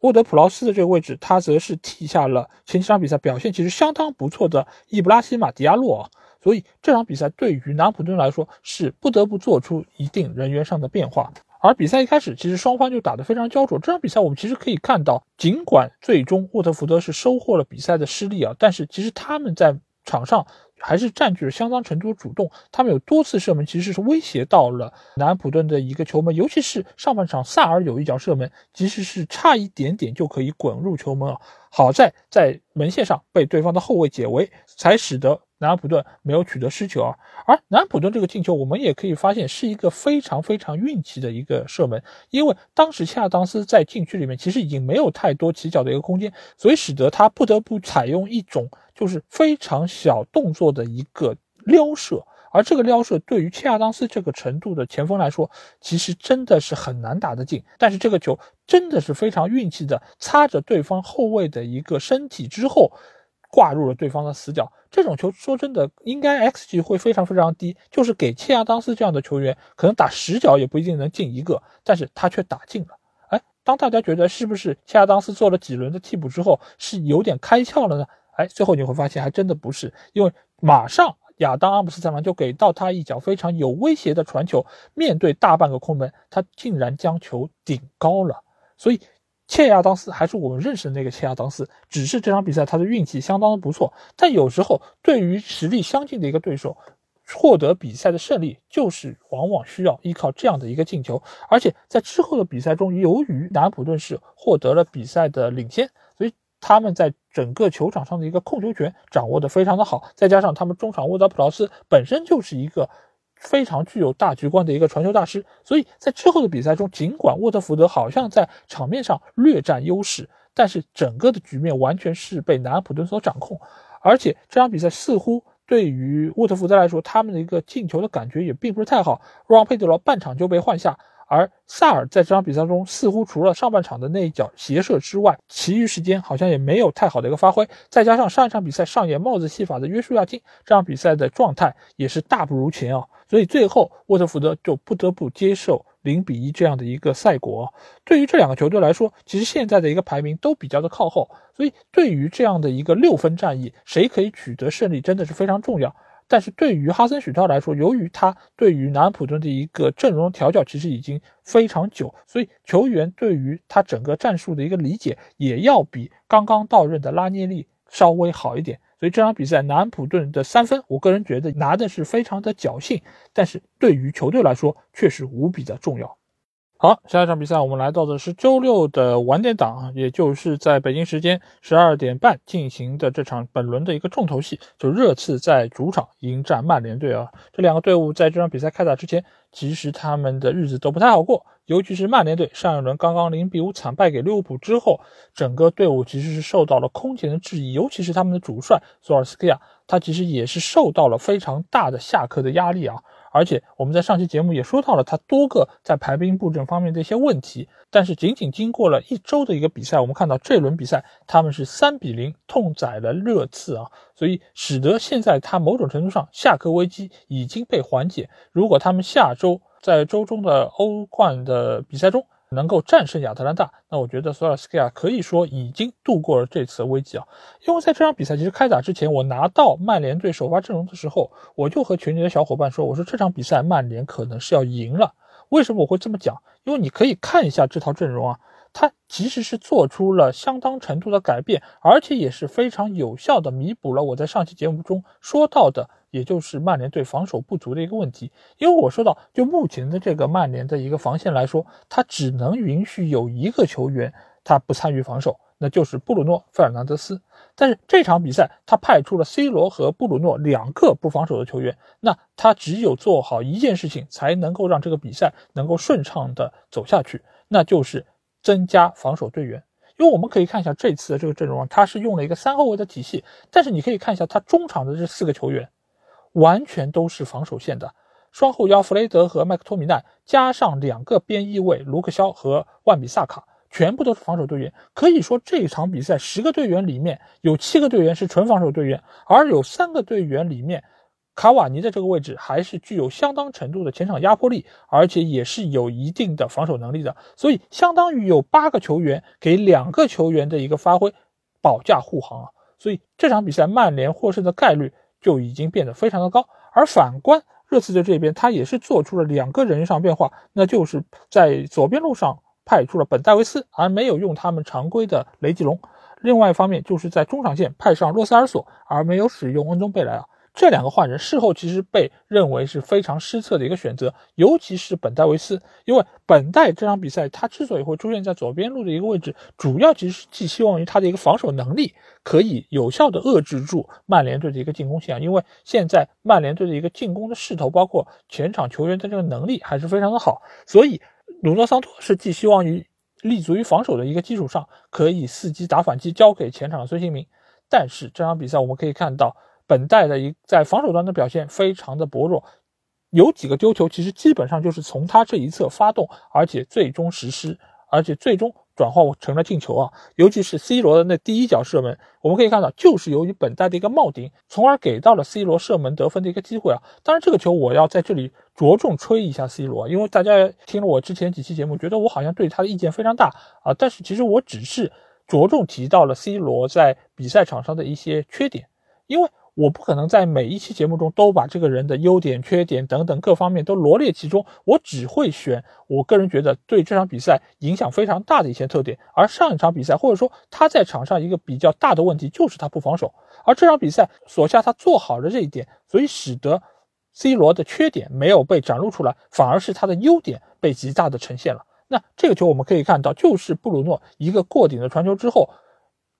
沃德普劳斯的这个位置，他则是替下了前几场比赛表现其实相当不错的伊布拉希马迪亚洛啊。所以这场比赛对于南普顿来说是不得不做出一定人员上的变化，而比赛一开始其实双方就打得非常焦灼。这场比赛我们其实可以看到，尽管最终沃特福德是收获了比赛的失利啊，但是其实他们在场上还是占据了相当程度的主动。他们有多次射门其实是威胁到了南普顿的一个球门，尤其是上半场萨尔有一脚射门，其实是差一点点就可以滚入球门啊。好在在门线上被对方的后卫解围，才使得。南安普顿没有取得失球啊，而南安普顿这个进球，我们也可以发现是一个非常非常运气的一个射门，因为当时恰当斯在禁区里面其实已经没有太多起脚的一个空间，所以使得他不得不采用一种就是非常小动作的一个撩射，而这个撩射对于恰当斯这个程度的前锋来说，其实真的是很难打得进，但是这个球真的是非常运气的擦着对方后卫的一个身体之后。挂入了对方的死角，这种球说真的，应该 xG 会非常非常低，就是给切亚当斯这样的球员，可能打十脚也不一定能进一个，但是他却打进了。哎，当大家觉得是不是切亚当斯做了几轮的替补之后是有点开窍了呢？哎，最后你会发现还真的不是，因为马上亚当阿姆斯特朗就给到他一脚非常有威胁的传球，面对大半个空门，他竟然将球顶高了，所以。切亚当斯还是我们认识的那个切亚当斯，只是这场比赛他的运气相当的不错。但有时候对于实力相近的一个对手，获得比赛的胜利，就是往往需要依靠这样的一个进球。而且在之后的比赛中，由于南普顿是获得了比赛的领先，所以他们在整个球场上的一个控球权掌握的非常的好。再加上他们中场沃德普劳斯本身就是一个非常具有大局观的一个传球大师。所以在之后的比赛中，尽管沃特福德好像在场面上略占优势，但是整个的局面完全是被南安普顿所掌控。而且这场比赛似乎对于沃特福德来说，他们的一个进球的感觉也并不是太好。若昂佩德罗半场就被换下。而萨尔在这场比赛中似乎除了上半场的那一脚斜射之外，其余时间好像也没有太好的一个发挥。再加上上一场比赛上演帽子戏法的约书亚金，这场比赛的状态也是大不如前啊。所以最后沃特福德就不得不接受零比一这样的一个赛果。对于这两个球队来说，其实现在的一个排名都比较的靠后，所以对于这样的一个六分战役，谁可以取得胜利真的是非常重要。但是对于哈森许特来说，由于他对于南安普顿的一个阵容调教其实已经非常久，所以球员对于他整个战术的一个理解也要比刚刚到任的拉涅利稍微好一点。所以这场比赛南安普顿的三分，我个人觉得拿的是非常的侥幸，但是对于球队来说确实无比的重要。好，下一场比赛我们来到的是周六的晚点档啊，也就是在北京时间十二点半进行的这场本轮的一个重头戏，就热刺在主场迎战曼联队啊。这两个队伍在这场比赛开打之前，其实他们的日子都不太好过，尤其是曼联队上一轮刚刚零比五惨败给利物浦之后，整个队伍其实是受到了空前的质疑，尤其是他们的主帅索尔斯克亚，他其实也是受到了非常大的下课的压力啊。而且我们在上期节目也说到了他多个在排兵布阵方面的一些问题，但是仅仅经过了一周的一个比赛，我们看到这轮比赛他们是三比零痛宰了热刺啊，所以使得现在他某种程度上下课危机已经被缓解。如果他们下周在周中的欧冠的比赛中，能够战胜亚特兰大，那我觉得索尔斯克亚可以说已经度过了这次危机啊。因为在这场比赛其实开打之前，我拿到曼联队首发阵容的时候，我就和群里的小伙伴说，我说这场比赛曼联可能是要赢了。为什么我会这么讲？因为你可以看一下这套阵容啊。他其实是做出了相当程度的改变，而且也是非常有效的弥补了我在上期节目中说到的，也就是曼联队防守不足的一个问题。因为我说到，就目前的这个曼联的一个防线来说，他只能允许有一个球员他不参与防守，那就是布鲁诺·费尔南德斯。但是这场比赛他派出了 C 罗和布鲁诺两个不防守的球员，那他只有做好一件事情，才能够让这个比赛能够顺畅的走下去，那就是。增加防守队员，因为我们可以看一下这次的这个阵容，他是用了一个三后卫的体系，但是你可以看一下他中场的这四个球员，完全都是防守线的，双后腰弗雷德和麦克托米奈，加上两个边翼卫卢克肖和万比萨卡，全部都是防守队员。可以说这场比赛十个队员里面有七个队员是纯防守队员，而有三个队员里面。卡瓦尼在这个位置还是具有相当程度的前场压迫力，而且也是有一定的防守能力的，所以相当于有八个球员给两个球员的一个发挥保驾护航啊，所以这场比赛曼联获胜的概率就已经变得非常的高。而反观热刺队这边，他也是做出了两个人上变化，那就是在左边路上派出了本戴维斯，而没有用他们常规的雷吉隆；另外一方面就是在中场线派上洛塞尔索，而没有使用恩东贝莱啊。这两个换人事后其实被认为是非常失策的一个选择，尤其是本戴维斯，因为本戴这场比赛他之所以会出现在左边路的一个位置，主要其实是寄希望于他的一个防守能力可以有效的遏制住曼联队的一个进攻线，因为现在曼联队的一个进攻的势头，包括前场球员的这个能力还是非常的好，所以鲁诺桑托是寄希望于立足于防守的一个基础上，可以伺机打反击，交给前场孙兴民。但是这场比赛我们可以看到。本代的一在防守端的表现非常的薄弱，有几个丢球，其实基本上就是从他这一侧发动，而且最终实施，而且最终转化成了进球啊！尤其是 C 罗的那第一脚射门，我们可以看到，就是由于本代的一个帽顶，从而给到了 C 罗射门得分的一个机会啊！当然，这个球我要在这里着重吹一下 C 罗，因为大家听了我之前几期节目，觉得我好像对他的意见非常大啊，但是其实我只是着重提到了 C 罗在比赛场上的一些缺点，因为。我不可能在每一期节目中都把这个人的优点、缺点等等各方面都罗列其中，我只会选我个人觉得对这场比赛影响非常大的一些特点。而上一场比赛，或者说他在场上一个比较大的问题就是他不防守，而这场比赛所下他做好了这一点，所以使得 C 罗的缺点没有被展露出来，反而是他的优点被极大的呈现了。那这个球我们可以看到，就是布鲁诺一个过顶的传球之后。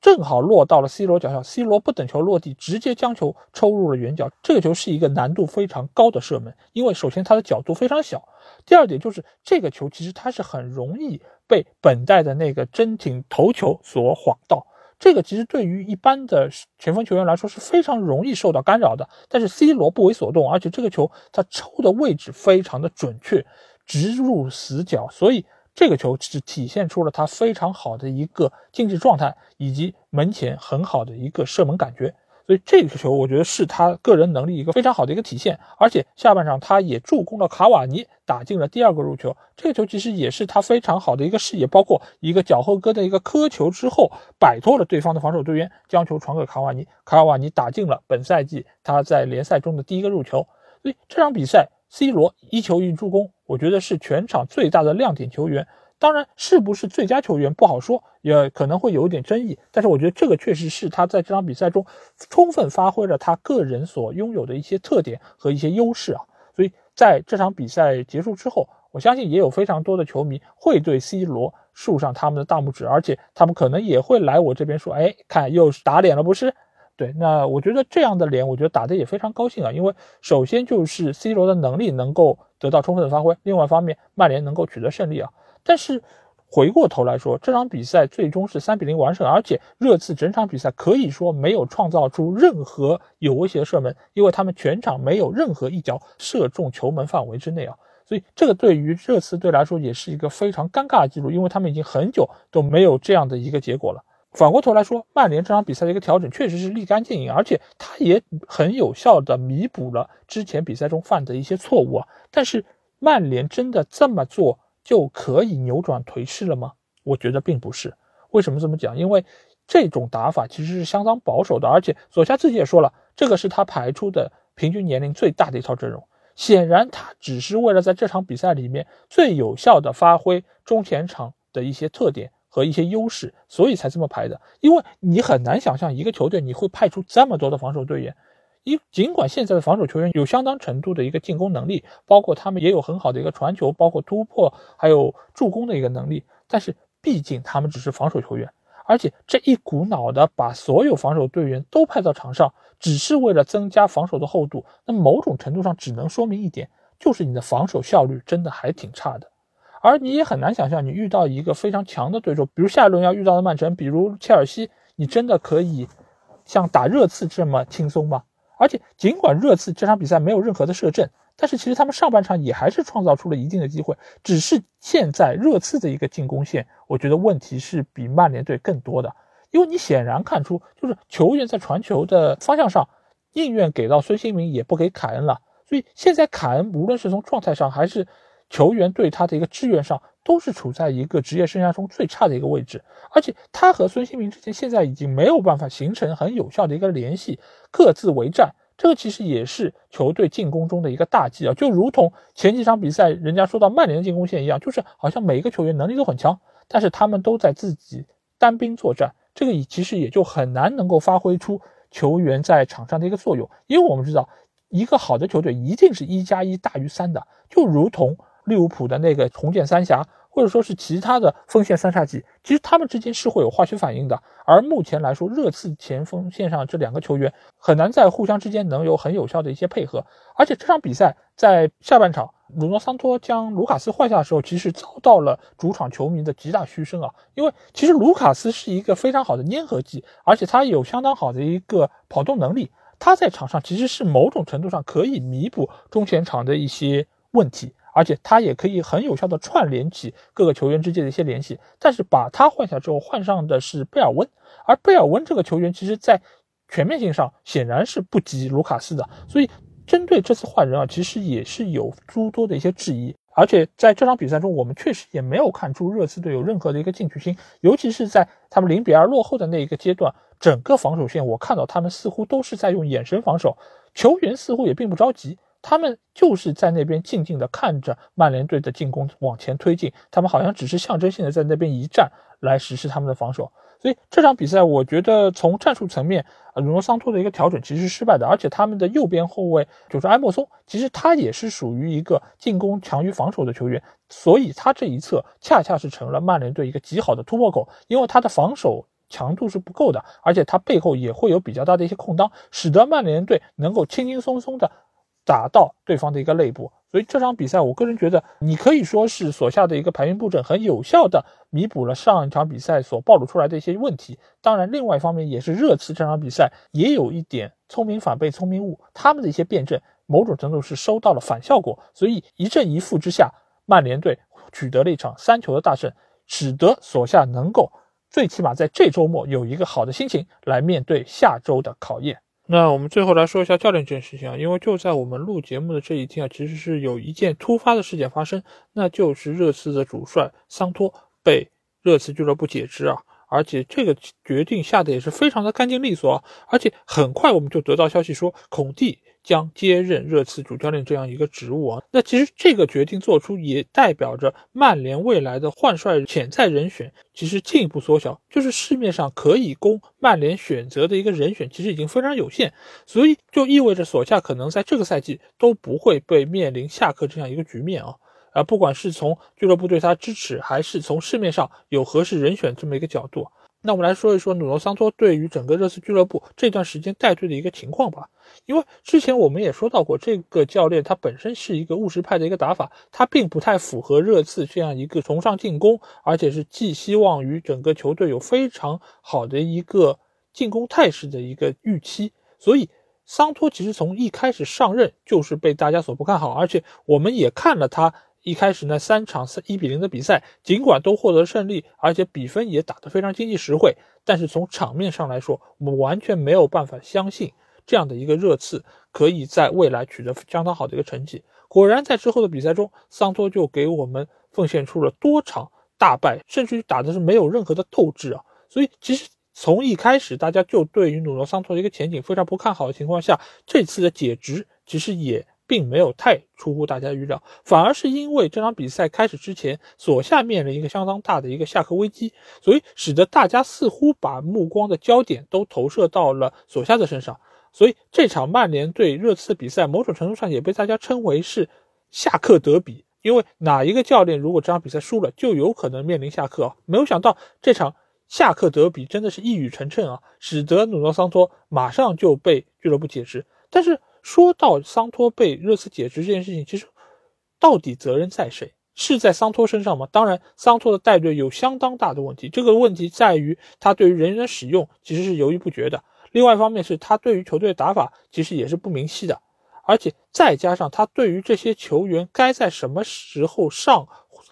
正好落到了 C 罗脚下，C 罗不等球落地，直接将球抽入了远角。这个球是一个难度非常高的射门，因为首先它的角度非常小，第二点就是这个球其实它是很容易被本代的那个真挺头球所晃到。这个其实对于一般的前锋球员来说是非常容易受到干扰的，但是 C 罗不为所动，而且这个球他抽的位置非常的准确，直入死角，所以这个球是体现出了他非常好的一个竞技状态，以及门前很好的一个射门感觉。所以这个球，我觉得是他个人能力一个非常好的一个体现，而且下半场他也助攻了卡瓦尼打进了第二个入球。这个球其实也是他非常好的一个视野，包括一个脚后跟的一个磕球之后，摆脱了对方的防守队员，将球传给卡瓦尼，卡瓦尼打进了本赛季他在联赛中的第一个入球。所以这场比赛，C 罗一球一助攻，我觉得是全场最大的亮点球员。当然是不是最佳球员不好说，也可能会有一点争议。但是我觉得这个确实是他在这场比赛中充分发挥了他个人所拥有的一些特点和一些优势啊。所以在这场比赛结束之后，我相信也有非常多的球迷会对 C 罗竖上他们的大拇指，而且他们可能也会来我这边说：“哎，看又是打脸了，不是？”对，那我觉得这样的脸，我觉得打的也非常高兴啊，因为首先就是 C 罗的能力能够得到充分的发挥，另外一方面曼联能够取得胜利啊。但是回过头来说，这场比赛最终是三比零完胜，而且热刺整场比赛可以说没有创造出任何有威胁的射门，因为他们全场没有任何一脚射中球门范围之内啊，所以这个对于热刺队来说也是一个非常尴尬的记录，因为他们已经很久都没有这样的一个结果了。反过头来说，曼联这场比赛的一个调整确实是立竿见影，而且他也很有效的弥补了之前比赛中犯的一些错误啊。但是曼联真的这么做？就可以扭转颓势了吗？我觉得并不是。为什么这么讲？因为这种打法其实是相当保守的，而且索夏自己也说了，这个是他排出的平均年龄最大的一套阵容。显然，他只是为了在这场比赛里面最有效的发挥中前场的一些特点和一些优势，所以才这么排的。因为你很难想象一个球队你会派出这么多的防守队员。一尽管现在的防守球员有相当程度的一个进攻能力，包括他们也有很好的一个传球，包括突破，还有助攻的一个能力，但是毕竟他们只是防守球员，而且这一股脑的把所有防守队员都派到场上，只是为了增加防守的厚度，那某种程度上只能说明一点，就是你的防守效率真的还挺差的。而你也很难想象，你遇到一个非常强的对手，比如下一轮要遇到的曼城，比如切尔西，你真的可以像打热刺这么轻松吗？而且，尽管热刺这场比赛没有任何的射正，但是其实他们上半场也还是创造出了一定的机会。只是现在热刺的一个进攻线，我觉得问题是比曼联队更多的。因为你显然看出，就是球员在传球的方向上，宁愿给到孙兴民，也不给凯恩了。所以现在凯恩无论是从状态上，还是球员对他的一个支援上，都是处在一个职业生涯中最差的一个位置。而且他和孙兴民之间现在已经没有办法形成很有效的一个联系。各自为战，这个其实也是球队进攻中的一个大忌啊，就如同前几场比赛人家说到曼联的进攻线一样，就是好像每一个球员能力都很强，但是他们都在自己单兵作战，这个其实也就很难能够发挥出球员在场上的一个作用，因为我们知道，一个好的球队一定是一加一大于三的，就如同利物浦的那个重建三峡。或者说是其他的锋线三叉戟，其实他们之间是会有化学反应的。而目前来说，热刺前锋线上这两个球员很难在互相之间能有很有效的一些配合。而且这场比赛在下半场，鲁诺桑托将卢卡斯换下的时候，其实遭到了主场球迷的极大嘘声啊。因为其实卢卡斯是一个非常好的粘合剂，而且他有相当好的一个跑动能力，他在场上其实是某种程度上可以弥补中前场的一些问题。而且他也可以很有效的串联起各个球员之间的一些联系，但是把他换下之后，换上的是贝尔温，而贝尔温这个球员其实在全面性上显然是不及卢卡斯的，所以针对这次换人啊，其实也是有诸多的一些质疑。而且在这场比赛中，我们确实也没有看出热刺队有任何的一个进取心，尤其是在他们零比二落后的那一个阶段，整个防守线我看到他们似乎都是在用眼神防守，球员似乎也并不着急。他们就是在那边静静的看着曼联队的进攻往前推进，他们好像只是象征性的在那边一站来实施他们的防守。所以这场比赛，我觉得从战术层面，呃，鲁诺桑托的一个调整其实是失败的。而且他们的右边后卫就是埃莫松，其实他也是属于一个进攻强于防守的球员，所以他这一侧恰恰是成了曼联队一个极好的突破口，因为他的防守强度是不够的，而且他背后也会有比较大的一些空当，使得曼联队能够轻轻松松的打到对方的一个内部。所以这场比赛，我个人觉得，你可以说是所下的一个排兵布阵很有效的弥补了上一场比赛所暴露出来的一些问题。当然，另外一方面也是热刺这场比赛也有一点聪明反被聪明误，他们的一些辩证某种程度是收到了反效果。所以一正一负之下，曼联队取得了一场三球的大胜，使得所下能够最起码在这周末有一个好的心情来面对下周的考验。那我们最后来说一下教练这件事情啊，因为就在我们录节目的这一天啊，其实是有一件突发的事件发生，那就是热刺的主帅桑托被热刺俱乐部解职啊。而且这个决定下的也是非常的干净利索，而且很快我们就得到消息说，孔蒂将接任热刺主教练这样一个职务啊。那其实这个决定做出，也代表着曼联未来的换帅潜在人选其实进一步缩小，就是市面上可以供曼联选择的一个人选其实已经非常有限，所以就意味着索夏可能在这个赛季都不会被面临下课这样一个局面啊。啊，不管是从俱乐部对他支持，还是从市面上有合适人选这么一个角度，那我们来说一说努诺桑托对于整个热刺俱乐部这段时间带队的一个情况吧。因为之前我们也说到过，这个教练他本身是一个务实派的一个打法，他并不太符合热刺这样一个崇尚进攻，而且是寄希望于整个球队有非常好的一个进攻态势的一个预期。所以桑托其实从一开始上任就是被大家所不看好，而且我们也看了他。一开始那三场三一比零的比赛，尽管都获得胜利，而且比分也打得非常经济实惠，但是从场面上来说，我们完全没有办法相信这样的一个热刺可以在未来取得相当好的一个成绩。果然，在之后的比赛中，桑托就给我们奉献出了多场大败，甚至于打的是没有任何的斗志啊！所以，其实从一开始大家就对于努诺桑托的一个前景非常不看好的情况下，这次的解职其实也。并没有太出乎大家预料，反而是因为这场比赛开始之前，索夏面临一个相当大的一个下课危机，所以使得大家似乎把目光的焦点都投射到了索夏的身上。所以这场曼联对热刺的比赛，某种程度上也被大家称为是下课德比，因为哪一个教练如果这场比赛输了，就有可能面临下课。没有想到这场下课德比真的是一语成谶啊，使得努诺桑托马上就被俱乐部解职，但是。说到桑托被热刺解职这件事情，其实到底责任在谁？是在桑托身上吗？当然，桑托的带队有相当大的问题。这个问题在于他对于人员的使用其实是犹豫不决的。另外一方面是他对于球队打法其实也是不明晰的，而且再加上他对于这些球员该在什么时候上，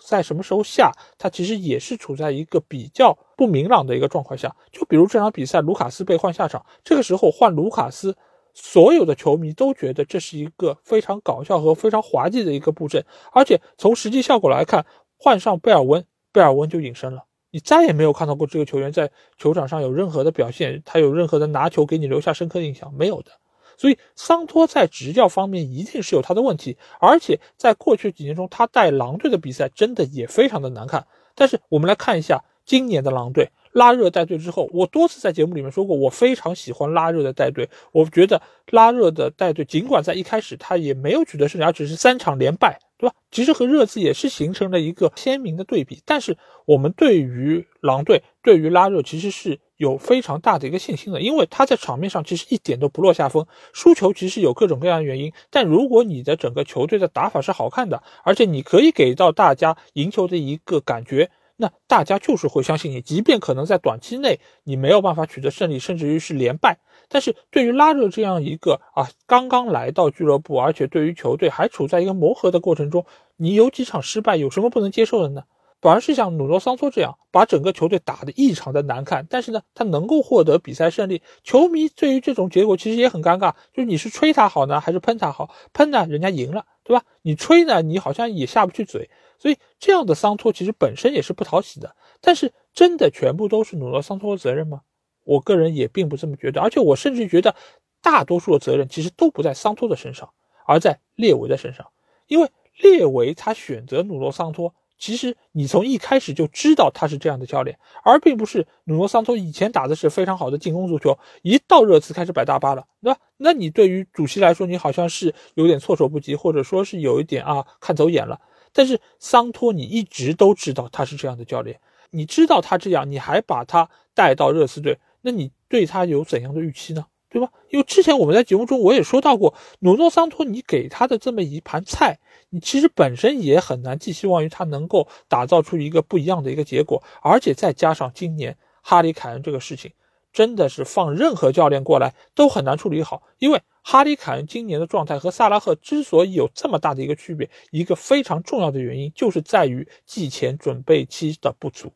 在什么时候下，他其实也是处在一个比较不明朗的一个状况下。就比如这场比赛，卢卡斯被换下场，这个时候换卢卡斯。所有的球迷都觉得这是一个非常搞笑和非常滑稽的一个布阵，而且从实际效果来看，换上贝尔温，贝尔温就隐身了，你再也没有看到过这个球员在球场上有任何的表现，他有任何的拿球给你留下深刻印象没有的。所以桑托在执教方面一定是有他的问题，而且在过去几年中，他带狼队的比赛真的也非常的难看。但是我们来看一下今年的狼队。拉热带队之后，我多次在节目里面说过，我非常喜欢拉热的带队。我觉得拉热的带队，尽管在一开始他也没有取得胜利，而只是三场连败，对吧？其实和热刺也是形成了一个鲜明的对比。但是我们对于狼队，对于拉热，其实是有非常大的一个信心的，因为他在场面上其实一点都不落下风。输球其实有各种各样的原因，但如果你的整个球队的打法是好看的，而且你可以给到大家赢球的一个感觉。那大家就是会相信你，即便可能在短期内你没有办法取得胜利，甚至于是连败，但是对于拉热这样一个啊刚刚来到俱乐部，而且对于球队还处在一个磨合的过程中，你有几场失败，有什么不能接受的呢？反而是像努诺桑托这样，把整个球队打得异常的难看，但是呢，他能够获得比赛胜利，球迷对于这种结果其实也很尴尬，就是你是吹他好呢，还是喷他好？喷呢，人家赢了，对吧？你吹呢，你好像也下不去嘴。所以这样的桑托其实本身也是不讨喜的，但是真的全部都是努诺桑托的责任吗？我个人也并不这么觉得，而且我甚至觉得大多数的责任其实都不在桑托的身上，而在列维的身上，因为列维他选择努诺桑托，其实你从一开始就知道他是这样的教练，而并不是努诺桑托以前打的是非常好的进攻足球，一到热刺开始摆大巴了，对吧？那你对于主席来说，你好像是有点措手不及，或者说是有一点啊看走眼了。但是桑托，你一直都知道他是这样的教练，你知道他这样，你还把他带到热刺队，那你对他有怎样的预期呢？对吧？因为之前我们在节目中我也说到过，努诺桑托，你给他的这么一盘菜，你其实本身也很难寄希望于他能够打造出一个不一样的一个结果，而且再加上今年哈里凯恩这个事情，真的是放任何教练过来都很难处理好，因为哈里凯恩今年的状态和萨拉赫之所以有这么大的一个区别，一个非常重要的原因就是在于季前准备期的不足，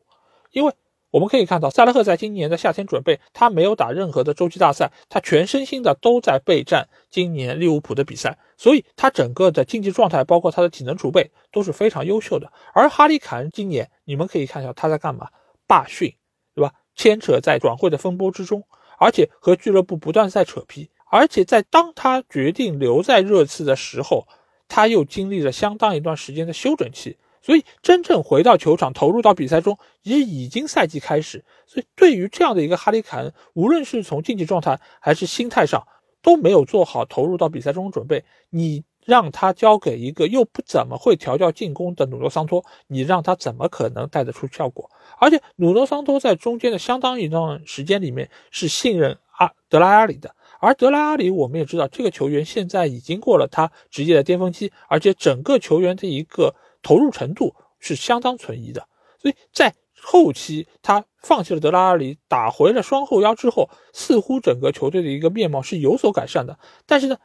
因为。我们可以看到，萨拉赫在今年的夏天准备，他没有打任何的洲际大赛，他全身心的都在备战今年利物浦的比赛，所以他整个的竞技状态，包括他的体能储备都是非常优秀的。而哈里凯恩今年，你们可以看一下他在干嘛？罢训，牵扯在转会的风波之中，而且和俱乐部不断在扯皮，而且在当他决定留在热刺的时候，他又经历了相当一段时间的休整期。所以，真正回到球场投入到比赛中，也已经赛季开始。所以，对于这样的一个哈里凯恩，无论是从竞技状态还是心态上，都没有做好投入到比赛中准备。你让他交给一个又不怎么会调教进攻的努诺桑托，你让他怎么可能带得出效果？而且，努诺桑托在中间的相当一段时间里面是信任阿德拉阿里的。而德拉阿里，我们也知道，这个球员现在已经过了他职业的巅峰期，而且整个球员的一个。投入程度是相当存疑的，所以在后期他放弃了德拉阿里，打回了双后腰之后，似乎整个球队的一个面貌是有所改善的。但是呢，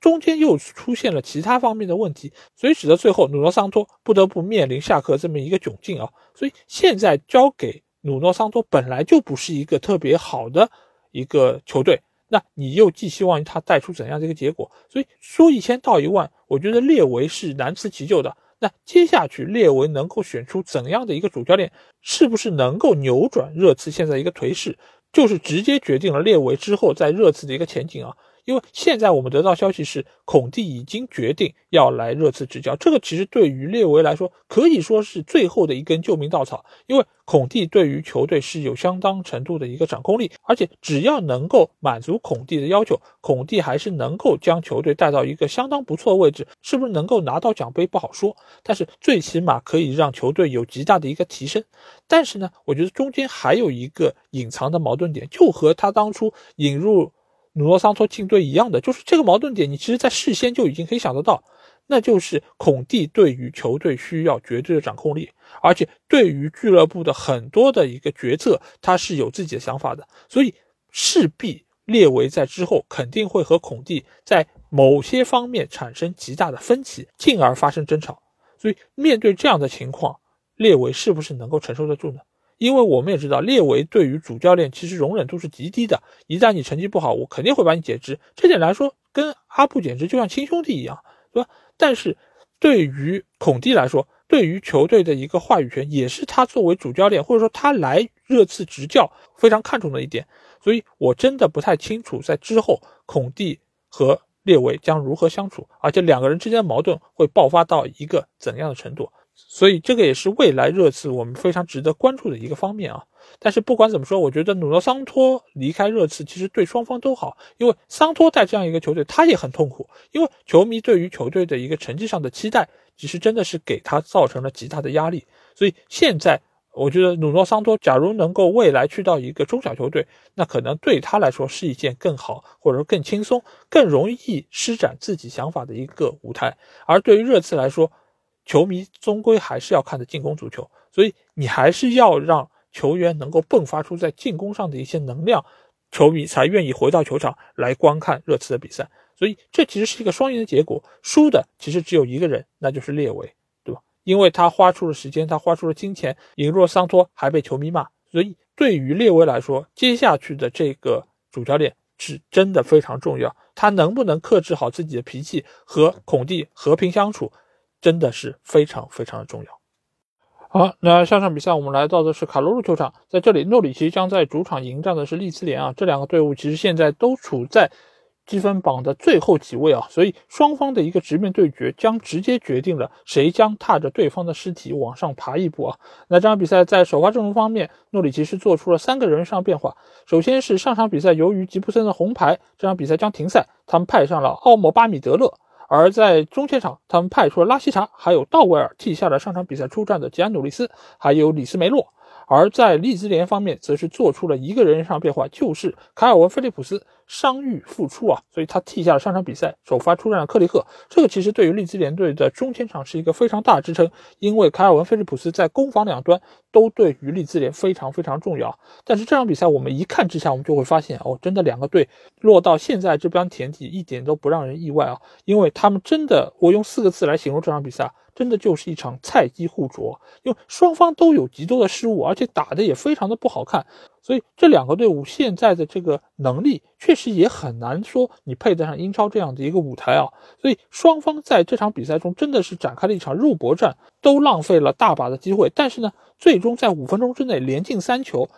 中间又出现了其他方面的问题，所以使得最后努诺桑托不得不面临下课这么一个窘境啊。所以现在交给努诺桑托本来就不是一个特别好的一个球队，那你又寄希望于他带出怎样的一个结果？所以说一千道一万，我觉得列维是难辞其咎的。那接下去列维能够选出怎样的一个主教练，是不是能够扭转热刺现在一个颓势，就是直接决定了列维之后在热刺的一个前景啊。因为现在我们得到消息是，孔蒂已经决定要来热刺执教，这个其实对于列维来说可以说是最后的一根救命稻草。因为孔蒂对于球队是有相当程度的一个掌控力，而且只要能够满足孔蒂的要求，孔蒂还是能够将球队带到一个相当不错的位置。是不是能够拿到奖杯不好说，但是最起码可以让球队有极大的一个提升。但是呢，我觉得中间还有一个隐藏的矛盾点，就和他当初引入。努诺桑托进队一样的，就是这个矛盾点，你其实在事先就已经可以想得到，那就是孔蒂对于球队需要绝对的掌控力，而且对于俱乐部的很多的一个决策，他是有自己的想法的，所以势必列维在之后肯定会和孔蒂在某些方面产生极大的分歧，进而发生争吵。所以面对这样的情况，列维是不是能够承受得住呢？因为我们也知道，列维对于主教练其实容忍度是极低的。一旦你成绩不好，我肯定会把你解职。这点来说，跟阿布简直就像亲兄弟一样，对吧？但是，对于孔蒂来说，对于球队的一个话语权，也是他作为主教练，或者说他来热刺执教非常看重的一点。所以，我真的不太清楚，在之后孔蒂和列维将如何相处，而且两个人之间的矛盾会爆发到一个怎样的程度。所以这个也是未来热刺我们非常值得关注的一个方面啊。但是不管怎么说，我觉得努诺桑托离开热刺其实对双方都好，因为桑托带这样一个球队，他也很痛苦，因为球迷对于球队的一个成绩上的期待，其实真的是给他造成了极大的压力。所以现在我觉得努诺桑托假如能够未来去到一个中小球队，那可能对他来说是一件更好，或者说更轻松、更容易施展自己想法的一个舞台。而对于热刺来说，球迷终归还是要看的进攻足球，所以你还是要让球员能够迸发出在进攻上的一些能量，球迷才愿意回到球场来观看热刺的比赛。所以这其实是一个双赢的结果，输的其实只有一个人，那就是列维，对吧？因为他花出了时间，他花出了金钱，引入桑托还被球迷骂，所以对于列维来说，接下去的这个主教练是真的非常重要，他能不能克制好自己的脾气，和孔蒂和平相处？真的是非常非常的重要。好，那下场比赛我们来到的是卡罗路球场，在这里诺里奇将在主场迎战的是利兹联啊。这两个队伍其实现在都处在积分榜的最后几位啊，所以双方的一个直面对决将直接决定了谁将踏着对方的尸体往上爬一步啊。那这场比赛在首发阵容方面，诺里奇是做出了三个人上变化。首先是上场比赛由于吉普森的红牌，这场比赛将停赛，他们派上了奥莫巴米德勒。而在中前场，他们派出了拉希查，还有道维尔替下了上场比赛出战的吉安努利斯，还有里斯梅洛。而在利兹联方面，则是做出了一个人上变化，就是凯尔文·菲利普斯伤愈复出啊，所以他替下了上场比赛，首发出战的克里克。这个其实对于利兹联队的中前场是一个非常大的支撑，因为凯尔文·菲利普斯在攻防两端都对于利兹联非常非常重要。但是这场比赛我们一看之下，我们就会发现哦，真的两个队落到现在这般田地，一点都不让人意外啊，因为他们真的，我用四个字来形容这场比赛。真的就是一场菜鸡互啄，因为双方都有极多的失误，而且打的也非常的不好看，所以这两个队伍现在的这个能力确实也很难说你配得上英超这样的一个舞台啊。所以双方在这场比赛中真的是展开了一场肉搏战，都浪费了大把的机会，但是呢，最终在五分钟之内连进三球，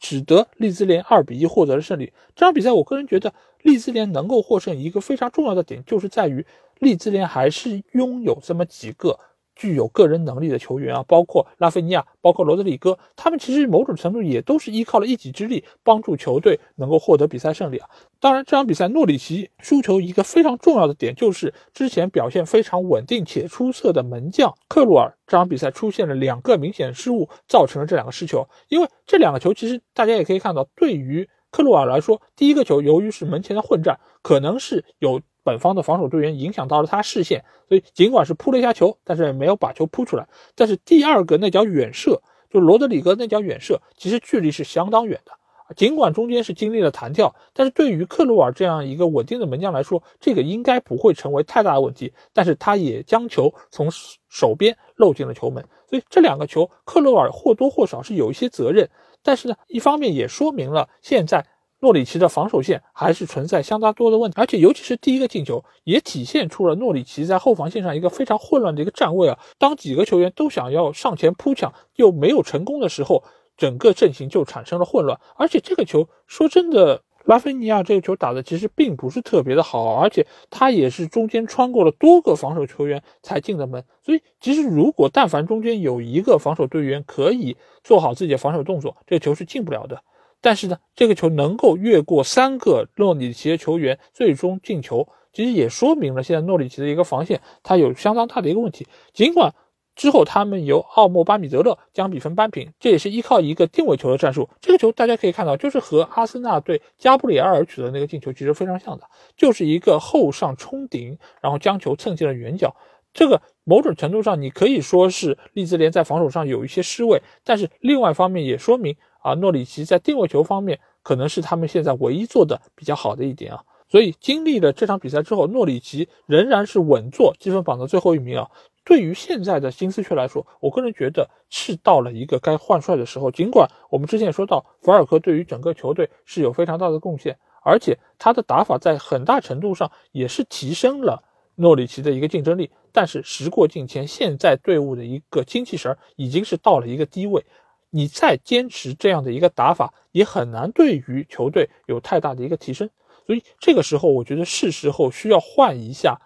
只得利兹联二比一获得了胜利。这场比赛，我个人觉得利兹联能够获胜一个非常重要的点就是在于。利兹联还是拥有这么几个具有个人能力的球员啊，包括拉菲尼亚，包括罗德里戈，他们其实某种程度也都是依靠了一己之力帮助球队能够获得比赛胜利啊。当然，这场比赛诺里奇输球一个非常重要的点就是之前表现非常稳定且出色的门将克鲁尔，这场比赛出现了两个明显失误，造成了这两个失球。因为这两个球其实大家也可以看到，对于克鲁尔来说，第一个球由于是门前的混战，可能是有。本方的防守队员影响到了他视线，所以尽管是扑了一下球，但是没有把球扑出来。但是第二个那脚远射，就罗德里戈那脚远射，其实距离是相当远的。尽管中间是经历了弹跳，但是对于克鲁尔这样一个稳定的门将来说，这个应该不会成为太大的问题。但是他也将球从手边漏进了球门，所以这两个球，克鲁尔或多或少是有一些责任。但是呢，一方面也说明了现在。诺里奇的防守线还是存在相当多的问题，而且尤其是第一个进球，也体现出了诺里奇在后防线上一个非常混乱的一个站位啊。当几个球员都想要上前扑抢又没有成功的时候，整个阵型就产生了混乱。而且这个球说真的，拉菲尼亚这个球打的其实并不是特别的好，而且他也是中间穿过了多个防守球员才进的门。所以其实如果但凡中间有一个防守队员可以做好自己的防守动作，这个球是进不了的。但是呢，这个球能够越过三个诺里奇的球员，最终进球，其实也说明了现在诺里奇的一个防线，它有相当大的一个问题。尽管之后他们由奥莫巴米德勒将比分扳平，这也是依靠一个定位球的战术。这个球大家可以看到，就是和阿森纳对加布里埃尔取得那个进球其实非常像的，就是一个后上冲顶，然后将球蹭进了远角。这个某种程度上，你可以说是利兹联在防守上有一些失位，但是另外一方面也说明。啊，诺里奇在定位球方面可能是他们现在唯一做的比较好的一点啊，所以经历了这场比赛之后，诺里奇仍然是稳坐积分榜的最后一名啊。对于现在的金丝雀来说，我个人觉得是到了一个该换帅的时候。尽管我们之前也说到，福尔科对于整个球队是有非常大的贡献，而且他的打法在很大程度上也是提升了诺里奇的一个竞争力。但是时过境迁，现在队伍的一个精气神已经是到了一个低位。你再坚持这样的一个打法，也很难对于球队有太大的一个提升。所以这个时候，我觉得是时候需要换一下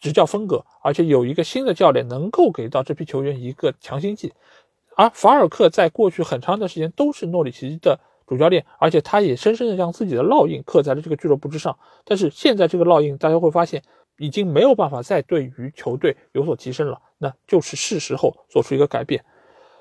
执教风格，而且有一个新的教练能够给到这批球员一个强心剂。而法尔克在过去很长一段时间都是诺里奇的主教练，而且他也深深的将自己的烙印刻在了这个俱乐部之上。但是现在这个烙印，大家会发现已经没有办法再对于球队有所提升了，那就是是时候做出一个改变。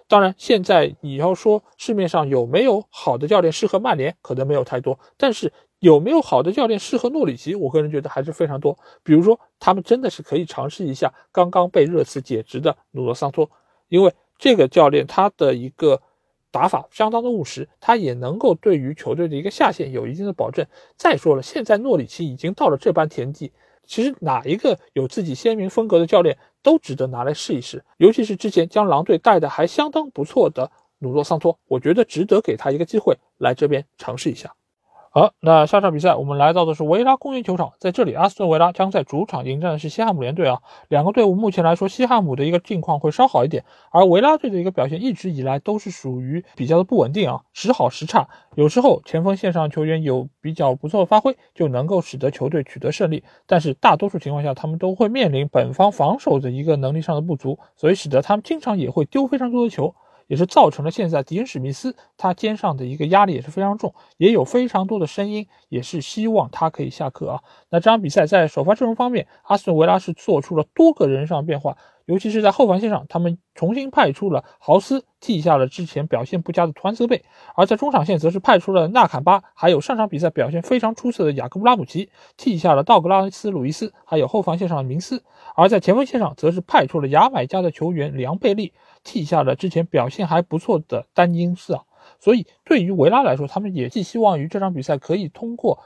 当然，现在你要说市面上有没有好的教练适合曼联，可能没有太多。但是有没有好的教练适合诺里奇，我个人觉得还是非常多。比如说，他们真的是可以尝试一下刚刚被热刺解职的努诺桑托，因为这个教练他的一个打法相当的务实，他也能够对于球队的一个下限有一定的保证。再说了，现在诺里奇已经到了这般田地。其实哪一个有自己鲜明风格的教练都值得拿来试一试，尤其是之前将狼队带的还相当不错的努诺桑托，我觉得值得给他一个机会来这边尝试一下。好，那下场比赛我们来到的是维拉公园球场，在这里，阿斯顿维拉将在主场迎战的是西汉姆联队啊。两个队伍目前来说，西汉姆的一个境况会稍好一点，而维拉队的一个表现一直以来都是属于比较的不稳定啊，时好时差。有时候前锋线上球员有比较不错的发挥，就能够使得球队取得胜利，但是大多数情况下，他们都会面临本方防守的一个能力上的不足，所以使得他们经常也会丢非常多的球。也是造成了现在迪恩史密斯他肩上的一个压力也是非常重，也有非常多的声音，也是希望他可以下课啊。那这场比赛在首发阵容方面，阿斯顿维拉是做出了多个人上变化，尤其是在后防线上，他们重新派出了豪斯替下了之前表现不佳的团泽贝，而在中场线则是派出了纳坎巴，还有上场比赛表现非常出色的雅各布拉姆齐替下了道格拉斯鲁伊斯，还有后防线上的明斯，而在前锋线上则是派出了牙买加的球员梁贝利替下了之前表现还不错的丹尼斯啊。所以对于维拉来说，他们也寄希望于这场比赛可以通过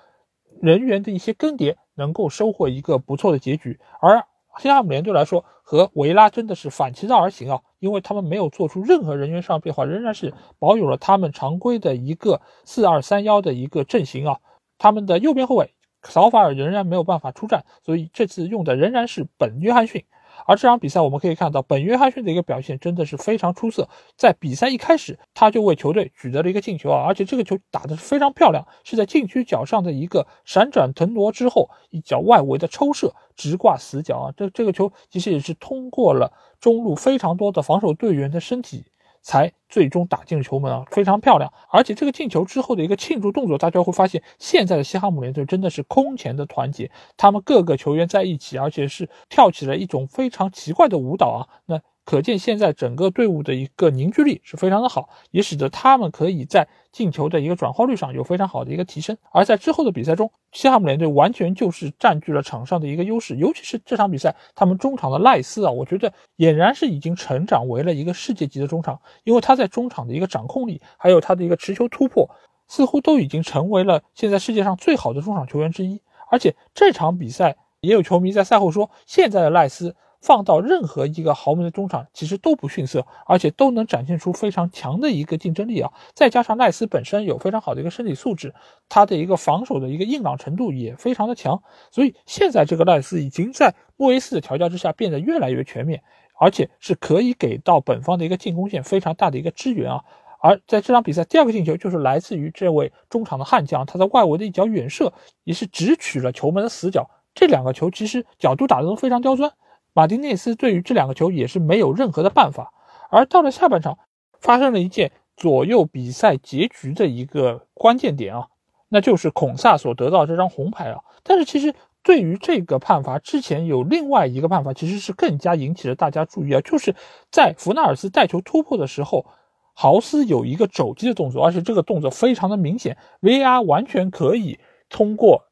人员的一些更迭，能够收获一个不错的结局。而西汉姆联队来说，和维拉真的是反其道而行啊，因为他们没有做出任何人员上变化，仍然是保有了他们常规的一个四二三幺的一个阵型啊。他们的右边后卫绍法尔仍然没有办法出战，所以这次用的仍然是本约翰逊。而这场比赛我们可以看到，本约翰逊的一个表现真的是非常出色。在比赛一开始，他就为球队取得了一个进球啊，而且这个球打的是非常漂亮，是在禁区角上的一个闪转腾挪之后，一脚外围的抽射，直挂死角啊。这这个球其实也是通过了中路非常多的防守队员的身体。才最终打进球门啊，非常漂亮！而且这个进球之后的一个庆祝动作，大家会发现现在的西汉姆联队真的是空前的团结，他们各个球员在一起，而且是跳起了一种非常奇怪的舞蹈啊！那。可见现在整个队伍的一个凝聚力是非常的好，也使得他们可以在进球的一个转化率上有非常好的一个提升。而在之后的比赛中，西汉姆联队完全就是占据了场上的一个优势，尤其是这场比赛，他们中场的赖斯啊，我觉得俨然是已经成长为了一个世界级的中场，因为他在中场的一个掌控力，还有他的一个持球突破，似乎都已经成为了现在世界上最好的中场球员之一。而且这场比赛也有球迷在赛后说，现在的赖斯。放到任何一个豪门的中场，其实都不逊色，而且都能展现出非常强的一个竞争力啊！再加上赖斯本身有非常好的一个身体素质，他的一个防守的一个硬朗程度也非常的强，所以现在这个赖斯已经在莫耶斯的调教之下变得越来越全面，而且是可以给到本方的一个进攻线非常大的一个支援啊！而在这场比赛第二个进球就是来自于这位中场的悍将，他在外围的一脚远射也是直取了球门的死角，这两个球其实角度打得都非常刁钻。马丁内斯对于这两个球也是没有任何的办法，而到了下半场，发生了一件左右比赛结局的一个关键点啊，那就是孔萨所得到这张红牌啊。但是其实对于这个判罚之前有另外一个判罚，其实是更加引起了大家注意啊，就是在弗纳尔斯带球突破的时候，豪斯有一个肘击的动作，而且这个动作非常的明显，VR 完全可以通过。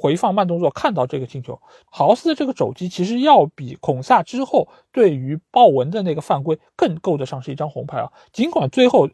回放慢动作看到这个进球，豪斯的这个肘击其实要比孔萨之后对于鲍文的那个犯规更够得上是一张红牌啊。尽管最后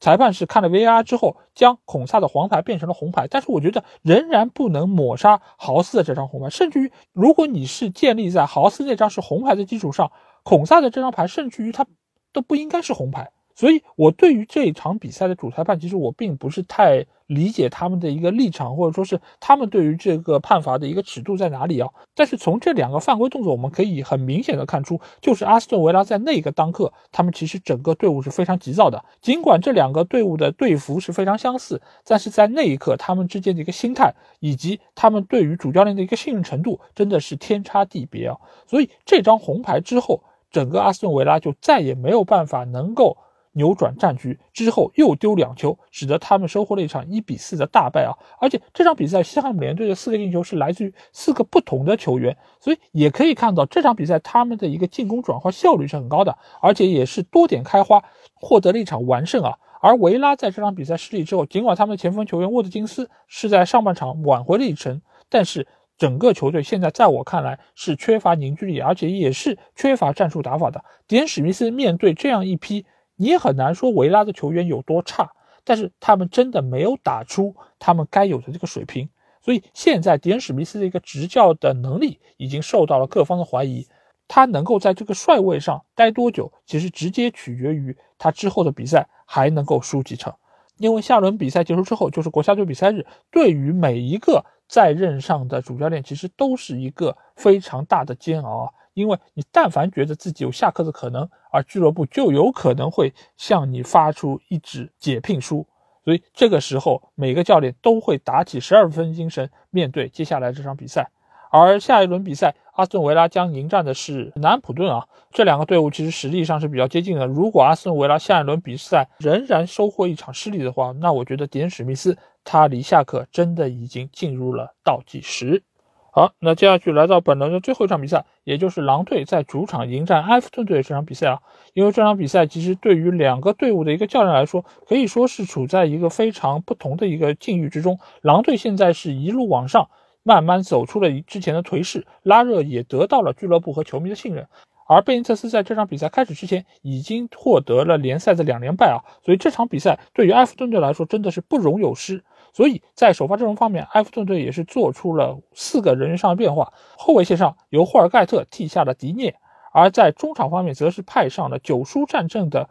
裁判是看了 V R 之后将孔萨的黄牌变成了红牌，但是我觉得仍然不能抹杀豪斯的这张红牌。甚至于，如果你是建立在豪斯那张是红牌的基础上，孔萨的这张牌甚至于他都不应该是红牌。所以，我对于这场比赛的主裁判，其实我并不是太理解他们的一个立场，或者说是他们对于这个判罚的一个尺度在哪里啊？但是从这两个犯规动作，我们可以很明显的看出，就是阿斯顿维拉在那个当刻，他们其实整个队伍是非常急躁的。尽管这两个队伍的队服是非常相似，但是在那一刻，他们之间的一个心态以及他们对于主教练的一个信任程度，真的是天差地别啊！所以这张红牌之后，整个阿斯顿维拉就再也没有办法能够。扭转战局之后又丢两球，使得他们收获了一场一比四的大败啊！而且这场比赛西汉姆联队的四个进球是来自于四个不同的球员，所以也可以看到这场比赛他们的一个进攻转化效率是很高的，而且也是多点开花，获得了一场完胜啊！而维拉在这场比赛失利之后，尽管他们的前锋球员沃特金斯是在上半场挽回了一城，但是整个球队现在在我看来是缺乏凝聚力，而且也是缺乏战术打法的。迪恩史密斯面对这样一批。你也很难说维拉的球员有多差，但是他们真的没有打出他们该有的这个水平，所以现在迪恩史密斯的一个执教的能力已经受到了各方的怀疑。他能够在这个帅位上待多久，其实直接取决于他之后的比赛还能够输几场。因为下轮比赛结束之后就是国家队比赛日，对于每一个在任上的主教练，其实都是一个非常大的煎熬啊。因为你但凡觉得自己有下课的可能，而俱乐部就有可能会向你发出一纸解聘书，所以这个时候每个教练都会打起十二分精神面对接下来这场比赛。而下一轮比赛，阿斯顿维拉将迎战的是南普顿啊，这两个队伍其实实力上是比较接近的。如果阿斯顿维拉下一轮比赛仍然收获一场失利的话，那我觉得迪恩史密斯他离下课真的已经进入了倒计时。好，那接下去来到本轮的最后一场比赛，也就是狼队在主场迎战埃弗顿队这场比赛啊。因为这场比赛其实对于两个队伍的一个教练来说，可以说是处在一个非常不同的一个境遇之中。狼队现在是一路往上，慢慢走出了之前的颓势，拉热也得到了俱乐部和球迷的信任。而贝尼特斯在这场比赛开始之前已经获得了联赛的两连败啊，所以这场比赛对于埃弗顿队来说真的是不容有失。所以在首发阵容方面，埃弗顿队也是做出了四个人员上的变化。后卫线上由霍尔盖特替下了迪涅，而在中场方面则是派上了九叔战阵的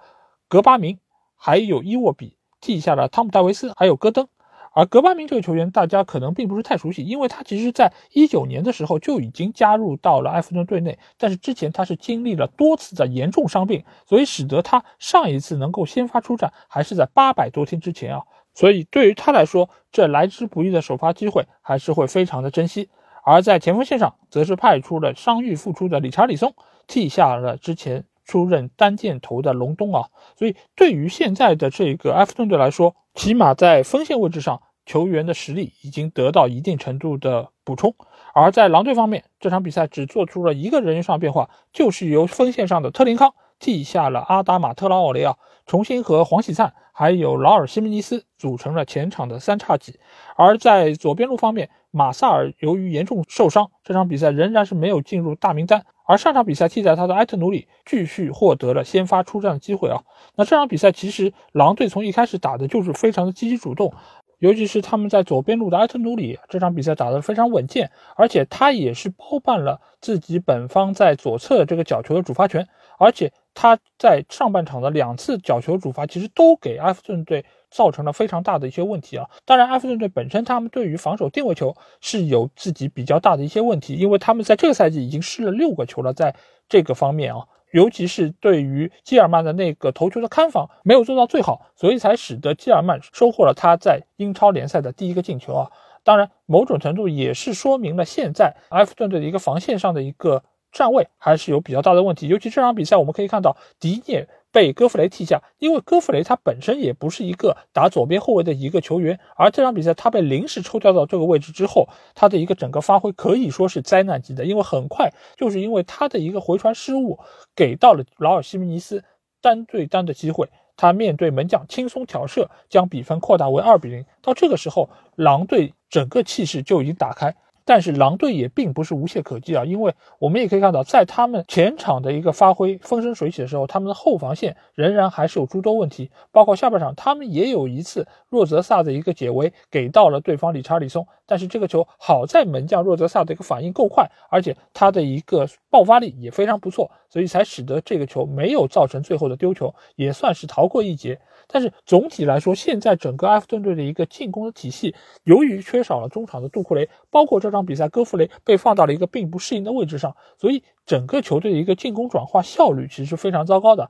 格巴明，还有伊沃比替下了汤姆戴维斯，还有戈登。而格巴明这个球员大家可能并不是太熟悉，因为他其实在一九年的时候就已经加入到了埃弗顿队内，但是之前他是经历了多次的严重伤病，所以使得他上一次能够先发出战还是在八百多天之前啊。所以对于他来说，这来之不易的首发机会还是会非常的珍惜。而在前锋线上，则是派出了伤愈复出的理查里松，替下了之前出任单箭头的隆东啊。所以对于现在的这个埃弗顿队来说，起码在锋线位置上，球员的实力已经得到一定程度的补充。而在狼队方面，这场比赛只做出了一个人员上变化，就是由锋线上的特林康替下了阿达马特拉奥雷啊。重新和黄喜灿还有劳尔西门尼斯组成了前场的三叉戟，而在左边路方面，马萨尔由于严重受伤，这场比赛仍然是没有进入大名单。而上场比赛替代他的埃特努里继续获得了先发出战的机会啊。那这场比赛其实狼队从一开始打的就是非常的积极主动，尤其是他们在左边路的埃特努里，这场比赛打得非常稳健，而且他也是包办了自己本方在左侧这个角球的主发权，而且。他在上半场的两次角球主罚，其实都给埃弗顿队造成了非常大的一些问题啊。当然，埃弗顿队本身他们对于防守定位球是有自己比较大的一些问题，因为他们在这个赛季已经失了六个球了，在这个方面啊，尤其是对于基尔曼的那个头球的看防没有做到最好，所以才使得基尔曼收获了他在英超联赛的第一个进球啊。当然，某种程度也是说明了现在埃弗顿队的一个防线上的一个。站位还是有比较大的问题，尤其这场比赛我们可以看到迪涅被戈弗雷替下，因为戈弗雷他本身也不是一个打左边后卫的一个球员，而这场比赛他被临时抽调到这个位置之后，他的一个整个发挥可以说是灾难级的，因为很快就是因为他的一个回传失误，给到了劳尔西门尼斯单对单的机会，他面对门将轻松挑射，将比分扩大为二比零。到这个时候，狼队整个气势就已经打开。但是狼队也并不是无懈可击啊，因为我们也可以看到，在他们前场的一个发挥风生水起的时候，他们的后防线仍然还是有诸多问题。包括下半场，他们也有一次若泽萨的一个解围给到了对方理查里松，但是这个球好在门将若泽萨的一个反应够快，而且他的一个爆发力也非常不错，所以才使得这个球没有造成最后的丢球，也算是逃过一劫。但是总体来说，现在整个埃弗顿队的一个进攻的体系，由于缺少了中场的杜库雷，包括这场比赛戈弗雷被放到了一个并不适应的位置上，所以整个球队的一个进攻转化效率其实是非常糟糕的。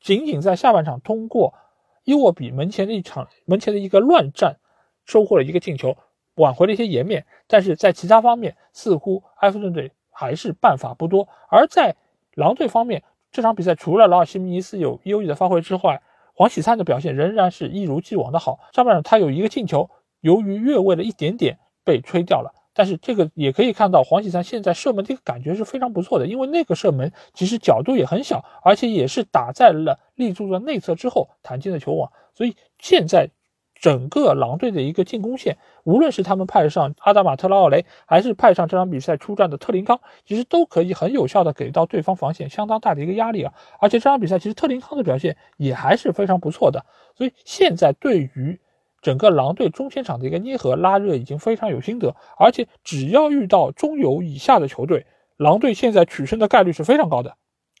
仅仅在下半场通过伊沃比门前的一场门前的一个乱战，收获了一个进球，挽回了一些颜面。但是在其他方面，似乎埃弗顿队还是办法不多。而在狼队方面，这场比赛除了劳尔西米尼斯有优异的发挥之外，黄喜灿的表现仍然是一如既往的好。上半场他有一个进球，由于越位了一点点被吹掉了。但是这个也可以看到，黄喜灿现在射门这个感觉是非常不错的，因为那个射门其实角度也很小，而且也是打在了立柱的内侧之后弹进的球网。所以现在整个狼队的一个进攻线，无论是他们派上阿达马特拉奥雷，还是派上这场比赛出战的特林康，其实都可以很有效的给到对方防线相当大的一个压力啊。而且这场比赛其实特林康的表现也还是非常不错的。所以现在对于整个狼队中前场的一个捏合拉热已经非常有心得，而且只要遇到中游以下的球队，狼队现在取胜的概率是非常高的，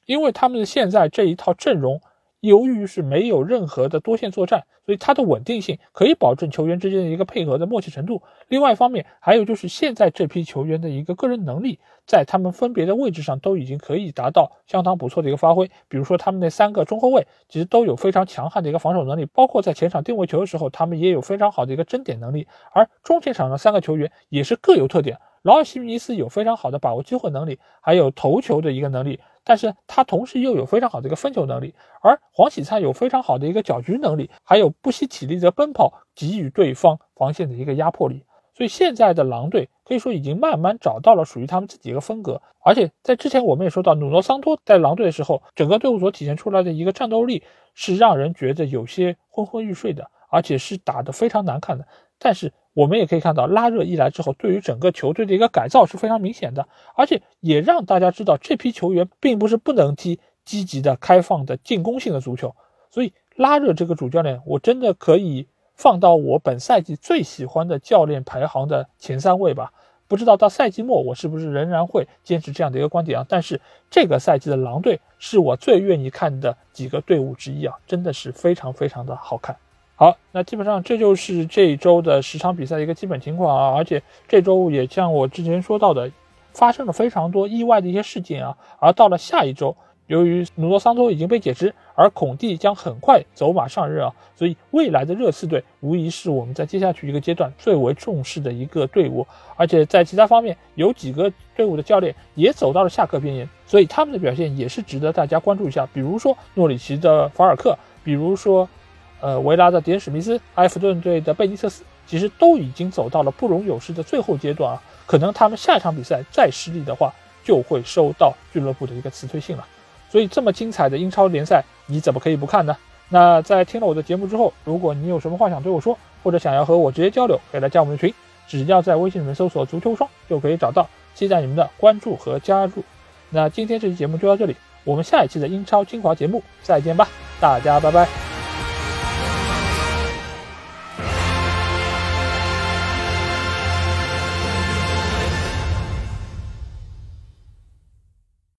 因为他们现在这一套阵容。由于是没有任何的多线作战，所以它的稳定性可以保证球员之间的一个配合的默契程度。另外一方面，还有就是现在这批球员的一个个人能力，在他们分别的位置上都已经可以达到相当不错的一个发挥。比如说，他们那三个中后卫其实都有非常强悍的一个防守能力，包括在前场定位球的时候，他们也有非常好的一个争点能力。而中前场的三个球员也是各有特点。劳尔西米尼斯有非常好的把握机会能力，还有头球的一个能力。但是他同时又有非常好的一个分球能力，而黄喜灿有非常好的一个搅局能力，还有不惜体力的奔跑，给予对方防线的一个压迫力。所以现在的狼队可以说已经慢慢找到了属于他们自己一个风格。而且在之前我们也说到，努诺桑托在狼队的时候，整个队伍所体现出来的一个战斗力是让人觉得有些昏昏欲睡的，而且是打得非常难看的。但是我们也可以看到，拉热一来之后，对于整个球队的一个改造是非常明显的，而且也让大家知道这批球员并不是不能踢积极的、开放的、进攻性的足球。所以拉热这个主教练，我真的可以放到我本赛季最喜欢的教练排行的前三位吧。不知道到赛季末我是不是仍然会坚持这样的一个观点啊？但是这个赛季的狼队是我最愿意看的几个队伍之一啊，真的是非常非常的好看。好，那基本上这就是这一周的十场比赛的一个基本情况啊，而且这周也像我之前说到的，发生了非常多意外的一些事件啊。而到了下一周，由于努诺桑托已经被解职，而孔蒂将很快走马上任啊，所以未来的热刺队无疑是我们在接下去一个阶段最为重视的一个队伍。而且在其他方面，有几个队伍的教练也走到了下课边缘，所以他们的表现也是值得大家关注一下。比如说诺里奇的法尔克，比如说。呃，维拉的迪恩史密斯，埃弗顿队的贝尼特斯，其实都已经走到了不容有失的最后阶段啊。可能他们下一场比赛再失利的话，就会收到俱乐部的一个辞退信了。所以这么精彩的英超联赛，你怎么可以不看呢？那在听了我的节目之后，如果你有什么话想对我说，或者想要和我直接交流，可以来加我们的群，只要在微信里面搜索“足球双”就可以找到。期待你们的关注和加入。那今天这期节目就到这里，我们下一期的英超精华节目再见吧，大家拜拜。